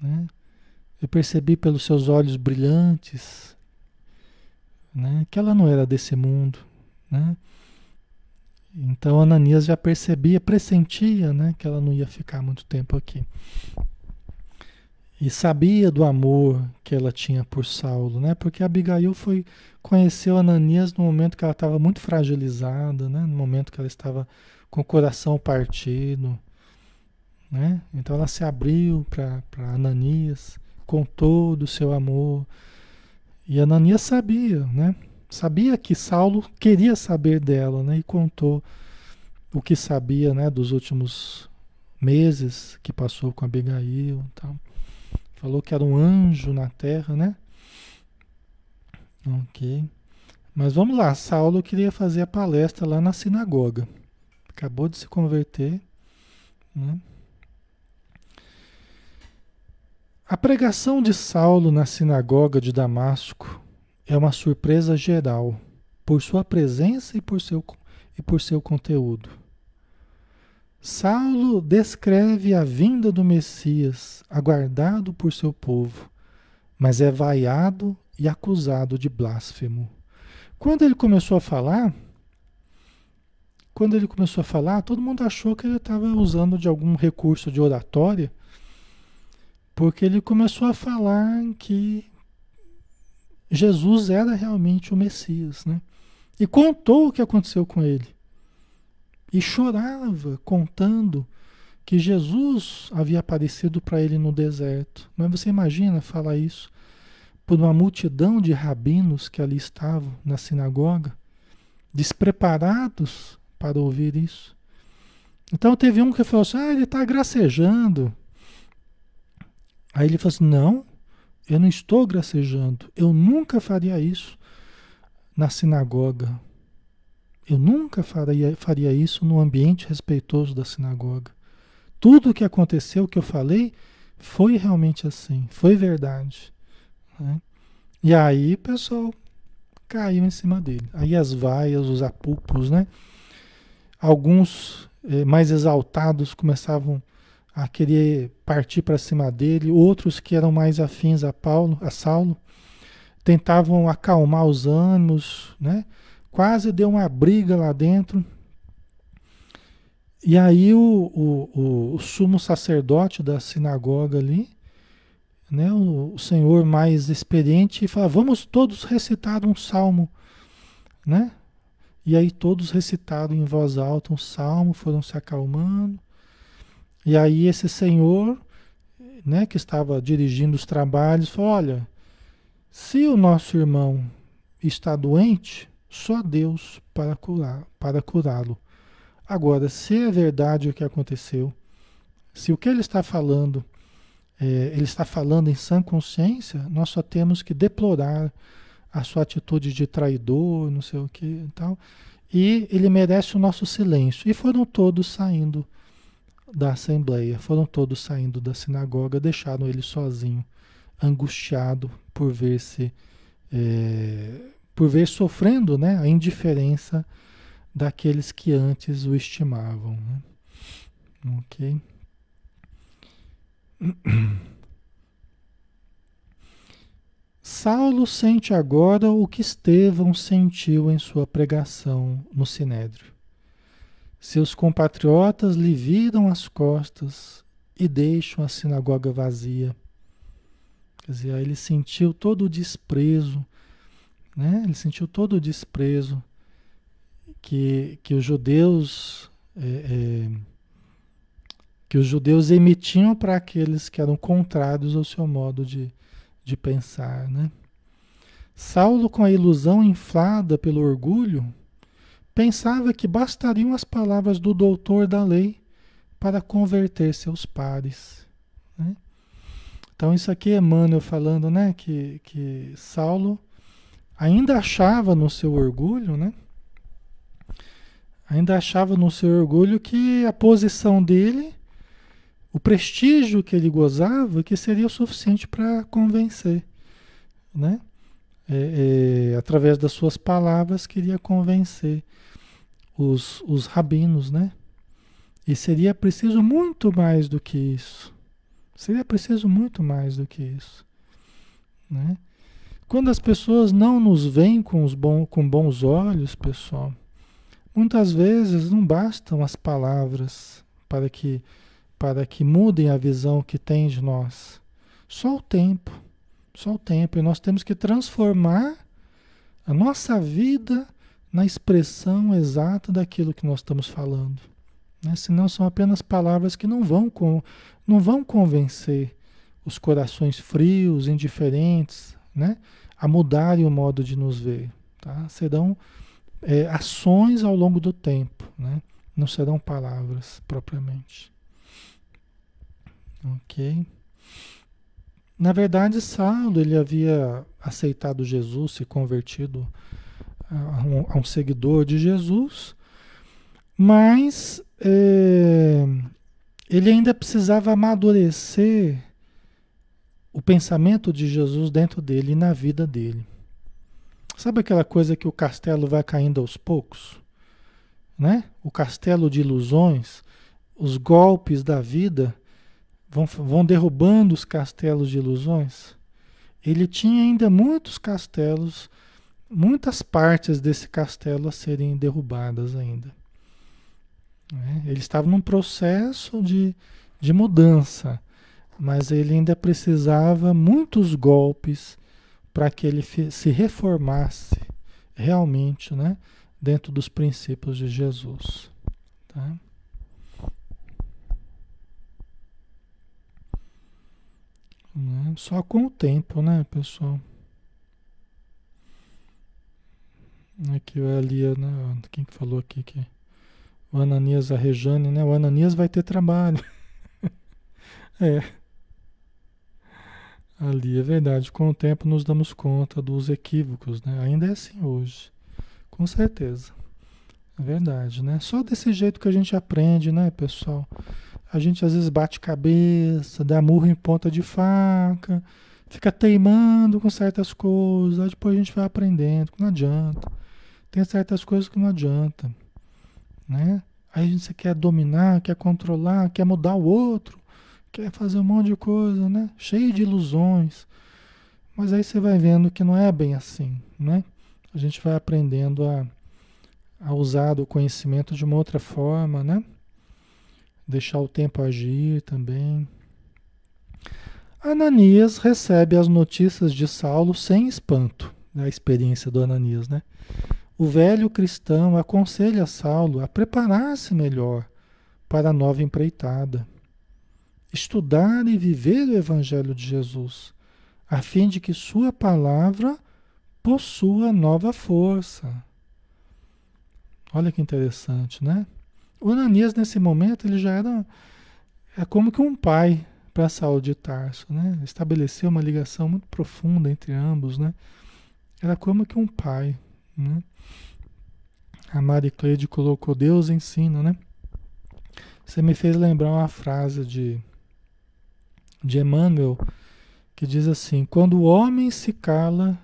Né? Eu percebi pelos seus olhos brilhantes, né? Que ela não era desse mundo, né? Então Ananias já percebia, pressentia, né, que ela não ia ficar muito tempo aqui. E sabia do amor que ela tinha por Saulo, né? Porque Abigail foi conheceu Ananias no momento que ela estava muito fragilizada, né? No momento que ela estava com o coração partido, né? Então ela se abriu para Ananias, contou do seu amor. E Ananias sabia, né? Sabia que Saulo queria saber dela, né? E contou o que sabia, né? Dos últimos meses que passou com Abigail, então falou que era um anjo na terra, né? Ok. Mas vamos lá, Saulo queria fazer a palestra lá na sinagoga. Acabou de se converter, né? A pregação de Saulo na sinagoga de Damasco é uma surpresa geral por sua presença e por seu, e por seu conteúdo. Saulo descreve a vinda do Messias, aguardado por seu povo, mas é vaiado e acusado de blasfemo. Quando ele começou a falar, quando ele começou a falar, todo mundo achou que ele estava usando de algum recurso de oratória porque ele começou a falar que Jesus era realmente o Messias, né? E contou o que aconteceu com ele. E chorava contando que Jesus havia aparecido para ele no deserto. Mas você imagina falar isso por uma multidão de rabinos que ali estavam na sinagoga, despreparados para ouvir isso. Então teve um que falou assim: ah, ele está gracejando. Aí ele falou assim: Não, eu não estou gracejando. Eu nunca faria isso na sinagoga. Eu nunca faria, faria isso no ambiente respeitoso da sinagoga. Tudo o que aconteceu, o que eu falei, foi realmente assim, foi verdade. Né? E aí, pessoal, caiu em cima dele. Aí as vaias, os apupos, né? Alguns eh, mais exaltados começavam a querer partir para cima dele, outros que eram mais afins a Paulo, a Saulo, tentavam acalmar os ânimos, né? Quase deu uma briga lá dentro. E aí o, o, o sumo sacerdote da sinagoga ali, né, o, o senhor mais experiente, fala: vamos todos recitar um salmo, né? E aí todos recitaram em voz alta um salmo, foram se acalmando. E aí esse senhor, né, que estava dirigindo os trabalhos, falou: olha, se o nosso irmão está doente, só Deus para curar, para curá-lo. Agora, se é verdade o que aconteceu, se o que ele está falando, é, ele está falando em sã consciência, nós só temos que deplorar a sua atitude de traidor, não sei o que e tal. E ele merece o nosso silêncio. E foram todos saindo da assembleia. Foram todos saindo da sinagoga, deixaram ele sozinho, angustiado por ver se é, por ver sofrendo, né, a indiferença daqueles que antes o estimavam. Né? Ok. Saulo sente agora o que Estevão sentiu em sua pregação no Sinédrio. Seus compatriotas lhe viram as costas e deixam a sinagoga vazia. Quer dizer, ele sentiu todo o desprezo, né? ele sentiu todo o desprezo que, que os judeus é, é, que os judeus emitiam para aqueles que eram contrários ao seu modo de, de pensar. Né? Saulo, com a ilusão inflada pelo orgulho, Pensava que bastariam as palavras do doutor da lei para converter seus pares. Né? Então, isso aqui é Emmanuel falando né, que, que Saulo ainda achava no seu orgulho, né? Ainda achava no seu orgulho que a posição dele, o prestígio que ele gozava, que seria suficiente para convencer, né? É, é, através das suas palavras, queria convencer os, os rabinos, né? E seria preciso muito mais do que isso. Seria preciso muito mais do que isso. Né? quando as pessoas não nos veem com, os bom, com bons olhos, pessoal, muitas vezes não bastam as palavras para que, para que mudem a visão que tem de nós. Só o tempo, só o tempo. E nós temos que transformar a nossa vida na expressão exata daquilo que nós estamos falando. Né? Senão são apenas palavras que não vão, com, não vão convencer os corações frios, indiferentes, né? a mudarem o modo de nos ver. Tá? Serão é, ações ao longo do tempo, né? não serão palavras propriamente. Ok? Na verdade, Saulo ele havia aceitado Jesus, se convertido a um, a um seguidor de Jesus, mas é, ele ainda precisava amadurecer o pensamento de Jesus dentro dele e na vida dele. Sabe aquela coisa que o castelo vai caindo aos poucos? Né? O castelo de ilusões, os golpes da vida vão, vão derrubando os castelos de ilusões. Ele tinha ainda muitos castelos, muitas partes desse castelo a serem derrubadas ainda. Né? Ele estava num processo de, de mudança, mas ele ainda precisava muitos golpes para que ele se reformasse realmente, né, dentro dos princípios de Jesus, tá? Né? Só com o tempo, né, pessoal? Aqui o Elia, né? Quem que falou aqui que o Ananias, a Rejane, né? O Ananias vai ter trabalho. é. Ali é verdade. Com o tempo nos damos conta dos equívocos, né? Ainda é assim hoje. Com certeza. É verdade, né? Só desse jeito que a gente aprende, né, pessoal? A gente às vezes bate cabeça, dá murro em ponta de faca, fica teimando com certas coisas, aí depois a gente vai aprendendo, que não adianta. Tem certas coisas que não adianta né? Aí você quer dominar, quer controlar, quer mudar o outro, quer fazer um monte de coisa, né? Cheio de ilusões. Mas aí você vai vendo que não é bem assim, né? A gente vai aprendendo a, a usar o conhecimento de uma outra forma, né? Deixar o tempo agir também. Ananias recebe as notícias de Saulo sem espanto, a experiência do Ananias, né? O velho cristão aconselha Saulo a preparar-se melhor para a nova empreitada, estudar e viver o Evangelho de Jesus, a fim de que sua palavra possua nova força. Olha que interessante, né? O Ananias, nesse momento, ele já era é como que um pai para Saulo de Tarso, né? Estabeleceu uma ligação muito profunda entre ambos, né? Era como que um pai, né? A Mari Cleide colocou Deus ensina, né? Você me fez lembrar uma frase de, de Emmanuel que diz assim: Quando o homem se cala,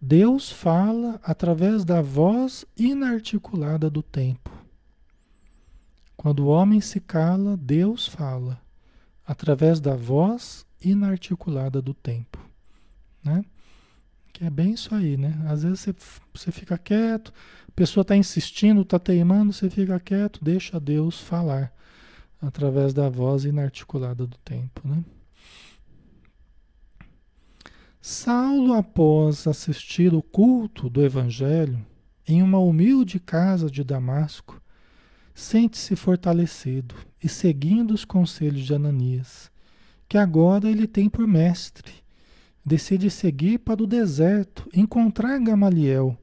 Deus fala através da voz inarticulada do tempo. Quando o homem se cala, Deus fala através da voz inarticulada do tempo. Né? Que é bem isso aí, né? Às vezes você, você fica quieto, a pessoa está insistindo, está teimando, você fica quieto, deixa Deus falar através da voz inarticulada do tempo, né? Saulo, após assistir o culto do Evangelho em uma humilde casa de Damasco, sente-se fortalecido e seguindo os conselhos de Ananias, que agora ele tem por mestre decide seguir para o deserto, encontrar Gamaliel,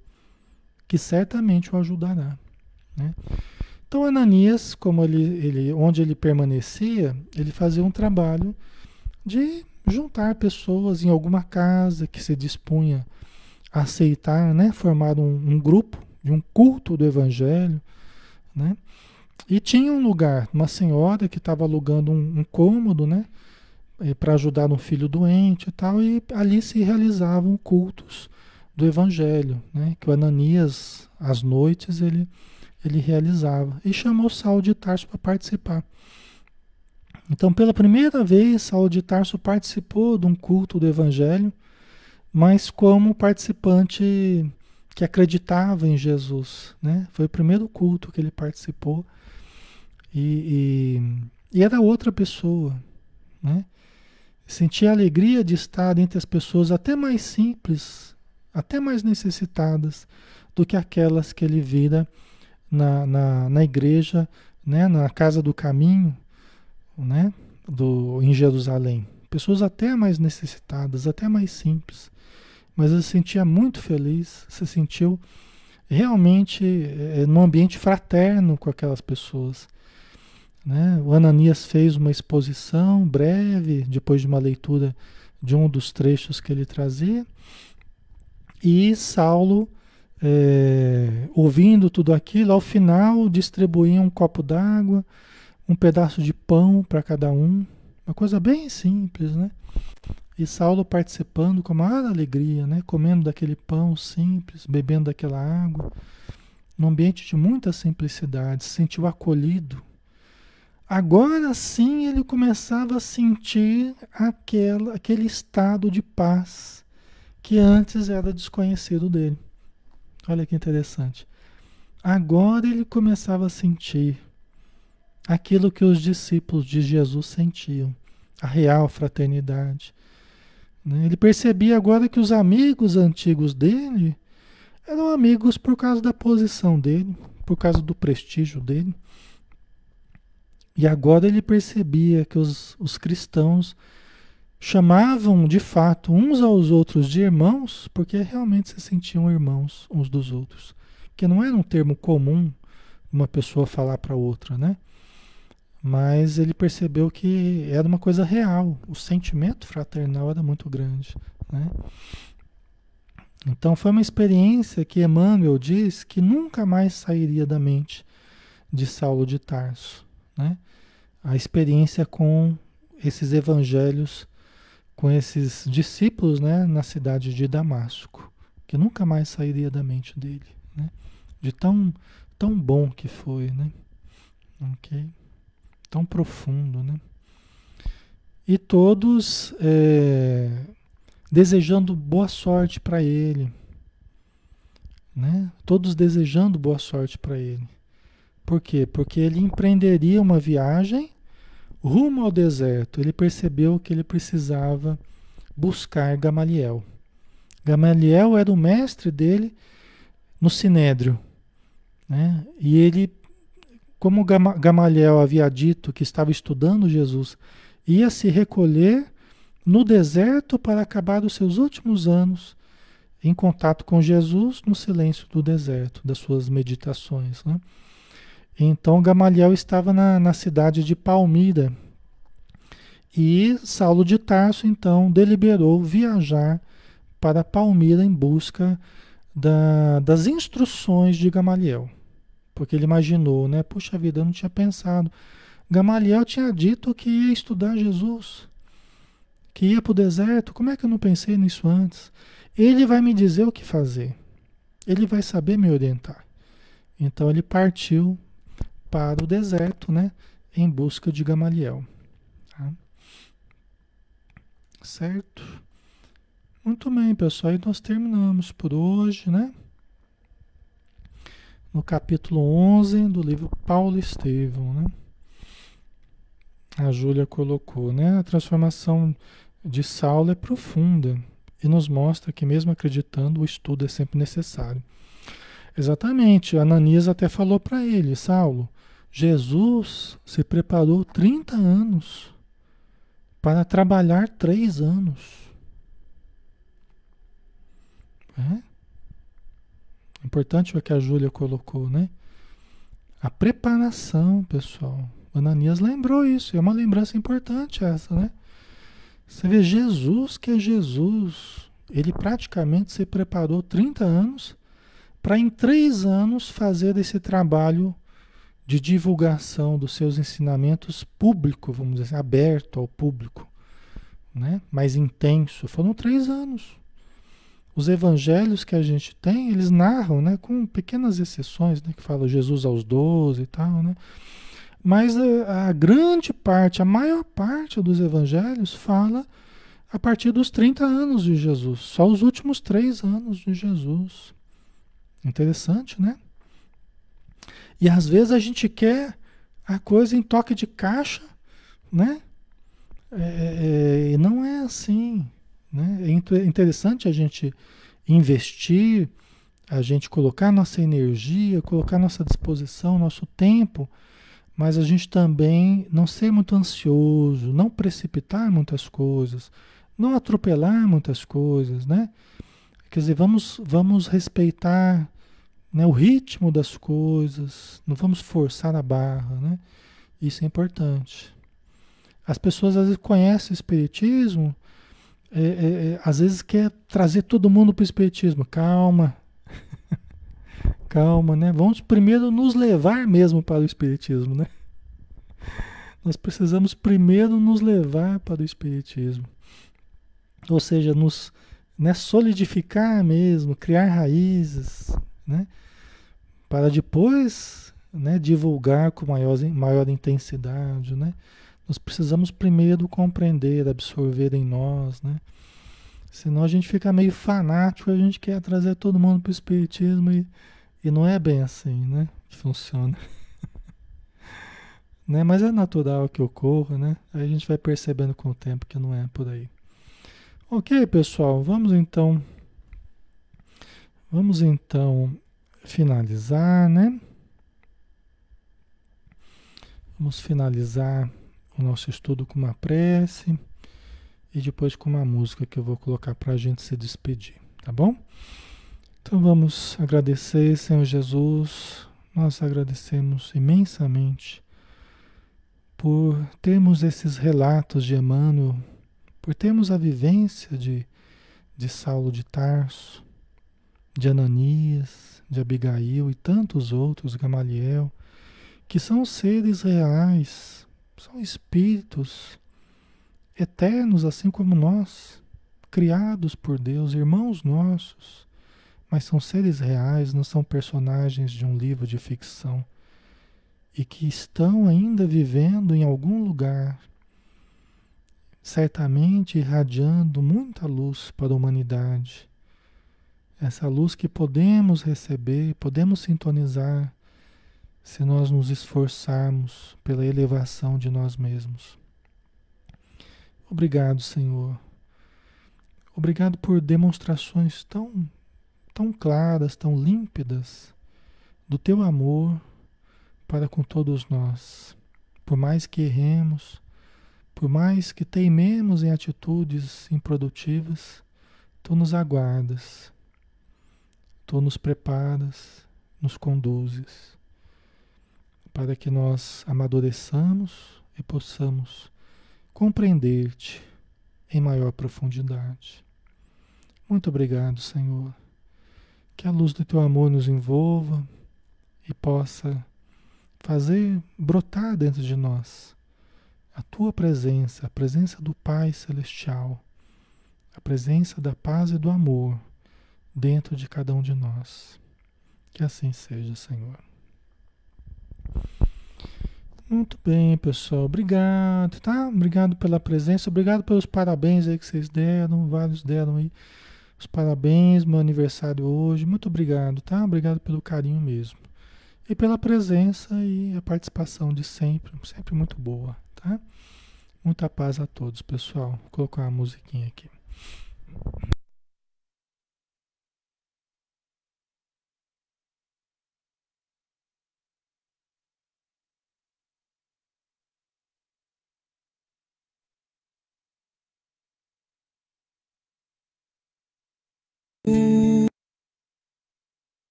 que certamente o ajudará. Né? Então Ananias, como ele, ele, onde ele permanecia, ele fazia um trabalho de juntar pessoas em alguma casa que se dispunha a aceitar, né, formar um, um grupo de um culto do Evangelho, né? E tinha um lugar, uma senhora que estava alugando um, um cômodo, né? é, para ajudar um filho doente e tal, e ali se realizavam cultos do Evangelho, né? que o Ananias, às noites, ele, ele realizava. E chamou Saulo de Tarso para participar. Então, pela primeira vez, Saulo de Tarso participou de um culto do Evangelho mas como participante que acreditava em Jesus, né? Foi o primeiro culto que ele participou e, e, e era outra pessoa, né? Sentia a alegria de estar entre as pessoas até mais simples, até mais necessitadas do que aquelas que ele vira na, na, na igreja, né? na casa do caminho, né? do, em Jerusalém. Pessoas até mais necessitadas, até mais simples. Mas ele se sentia muito feliz, se sentiu realmente é, num ambiente fraterno com aquelas pessoas. Né? O Ananias fez uma exposição breve, depois de uma leitura de um dos trechos que ele trazia, e Saulo, é, ouvindo tudo aquilo, ao final distribuía um copo d'água, um pedaço de pão para cada um, uma coisa bem simples, né? E Saulo participando com a maior alegria, né? Comendo daquele pão simples, bebendo daquela água, num ambiente de muita simplicidade, se sentiu acolhido, Agora sim ele começava a sentir aquela, aquele estado de paz que antes era desconhecido dele. Olha que interessante. Agora ele começava a sentir aquilo que os discípulos de Jesus sentiam, a real fraternidade. Né? Ele percebia agora que os amigos antigos dele eram amigos por causa da posição dele, por causa do prestígio dele. E agora ele percebia que os, os cristãos chamavam de fato uns aos outros de irmãos, porque realmente se sentiam irmãos uns dos outros. Que não era um termo comum uma pessoa falar para outra, né? Mas ele percebeu que era uma coisa real, o sentimento fraternal era muito grande, né? Então foi uma experiência que Emmanuel diz que nunca mais sairia da mente de Saulo de Tarso né? a experiência com esses evangelhos, com esses discípulos né? na cidade de Damasco, que nunca mais sairia da mente dele, né? de tão, tão bom que foi, né? ok? Tão profundo, né? E todos é, desejando boa sorte para ele, né? Todos desejando boa sorte para ele. Por quê? Porque ele empreenderia uma viagem rumo ao deserto. Ele percebeu que ele precisava buscar Gamaliel. Gamaliel era o mestre dele no Sinédrio. Né? E ele, como Gamaliel havia dito que estava estudando Jesus, ia se recolher no deserto para acabar os seus últimos anos em contato com Jesus no silêncio do deserto, das suas meditações. Né? Então Gamaliel estava na, na cidade de Palmira. E Saulo de Tarso, então, deliberou viajar para Palmira em busca da, das instruções de Gamaliel. Porque ele imaginou, né? Puxa vida, eu não tinha pensado. Gamaliel tinha dito que ia estudar Jesus, que ia para o deserto. Como é que eu não pensei nisso antes? Ele vai me dizer o que fazer. Ele vai saber me orientar. Então ele partiu para o deserto, né? Em busca de Gamaliel. Tá? Certo? Muito bem, pessoal. E nós terminamos por hoje, né? No capítulo 11 do livro Paulo Estevão, né? A Júlia colocou, né? A transformação de Saulo é profunda e nos mostra que mesmo acreditando, o estudo é sempre necessário. Exatamente, Ananias até falou para ele, Saulo, Jesus se preparou 30 anos para trabalhar três anos. É? Importante o que a Júlia colocou, né? A preparação, pessoal. Ananias lembrou isso, é uma lembrança importante essa, né? Você vê Jesus, que é Jesus, ele praticamente se preparou 30 anos para em três anos fazer esse trabalho de divulgação dos seus ensinamentos público, vamos dizer assim, aberto ao público, né? mais intenso. Foram três anos. Os evangelhos que a gente tem, eles narram, né, com pequenas exceções, né, que fala Jesus aos doze e tal, né? Mas a, a, grande parte, a maior parte dos evangelhos fala a partir dos 30 anos de Jesus, só os últimos três anos de Jesus. Interessante, né? E às vezes a gente quer a coisa em toque de caixa, né? É, é, e não é assim. Né? É interessante a gente investir, a gente colocar nossa energia, colocar nossa disposição, nosso tempo, mas a gente também não ser muito ansioso, não precipitar muitas coisas, não atropelar muitas coisas, né? Quer dizer, vamos, vamos respeitar né, o ritmo das coisas, não vamos forçar a barra, né? Isso é importante. As pessoas às vezes conhecem o Espiritismo, é, é, é, às vezes quer trazer todo mundo para o Espiritismo. Calma. Calma, né? Vamos primeiro nos levar mesmo para o Espiritismo, né? Nós precisamos primeiro nos levar para o Espiritismo. Ou seja, nos né, solidificar mesmo, criar raízes, né? Para depois né, divulgar com maior, maior intensidade, né? Nós precisamos primeiro compreender, absorver em nós, né? Senão a gente fica meio fanático, a gente quer trazer todo mundo para o Espiritismo e, e não é bem assim, né? Que funciona. né? Mas é natural que ocorra, né? Aí a gente vai percebendo com o tempo que não é por aí. Ok, pessoal, vamos então. Vamos então finalizar, né? Vamos finalizar o nosso estudo com uma prece e depois com uma música que eu vou colocar para a gente se despedir, tá bom? Então vamos agradecer, Senhor Jesus, nós agradecemos imensamente por termos esses relatos de Emmanuel, por termos a vivência de, de Saulo de Tarso, de Ananias, de Abigail e tantos outros, Gamaliel, que são seres reais são espíritos eternos, assim como nós, criados por Deus, irmãos nossos, mas são seres reais, não são personagens de um livro de ficção e que estão ainda vivendo em algum lugar, certamente irradiando muita luz para a humanidade. Essa luz que podemos receber, podemos sintonizar se nós nos esforçarmos pela elevação de nós mesmos. Obrigado, Senhor. Obrigado por demonstrações tão, tão claras, tão límpidas do teu amor para com todos nós. Por mais que erremos, por mais que teimemos em atitudes improdutivas, tu nos aguardas, tu nos preparas, nos conduzes para que nós amadureçamos e possamos compreender-te em maior profundidade. Muito obrigado, Senhor. Que a luz do teu amor nos envolva e possa fazer brotar dentro de nós a tua presença, a presença do Pai Celestial, a presença da paz e do amor dentro de cada um de nós. Que assim seja, Senhor. Muito bem, pessoal. Obrigado, tá? Obrigado pela presença, obrigado pelos parabéns aí que vocês deram, vários deram aí os parabéns, meu aniversário hoje. Muito obrigado, tá? Obrigado pelo carinho mesmo. E pela presença e a participação de sempre, sempre muito boa, tá? Muita paz a todos, pessoal. Vou colocar uma musiquinha aqui.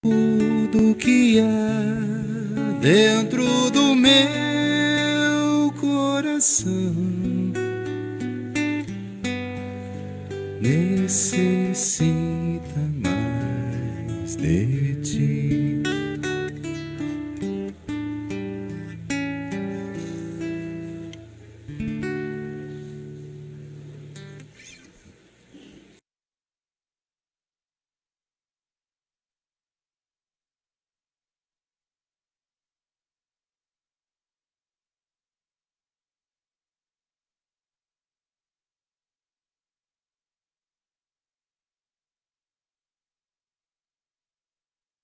Tudo que há dentro do meu coração. Necessita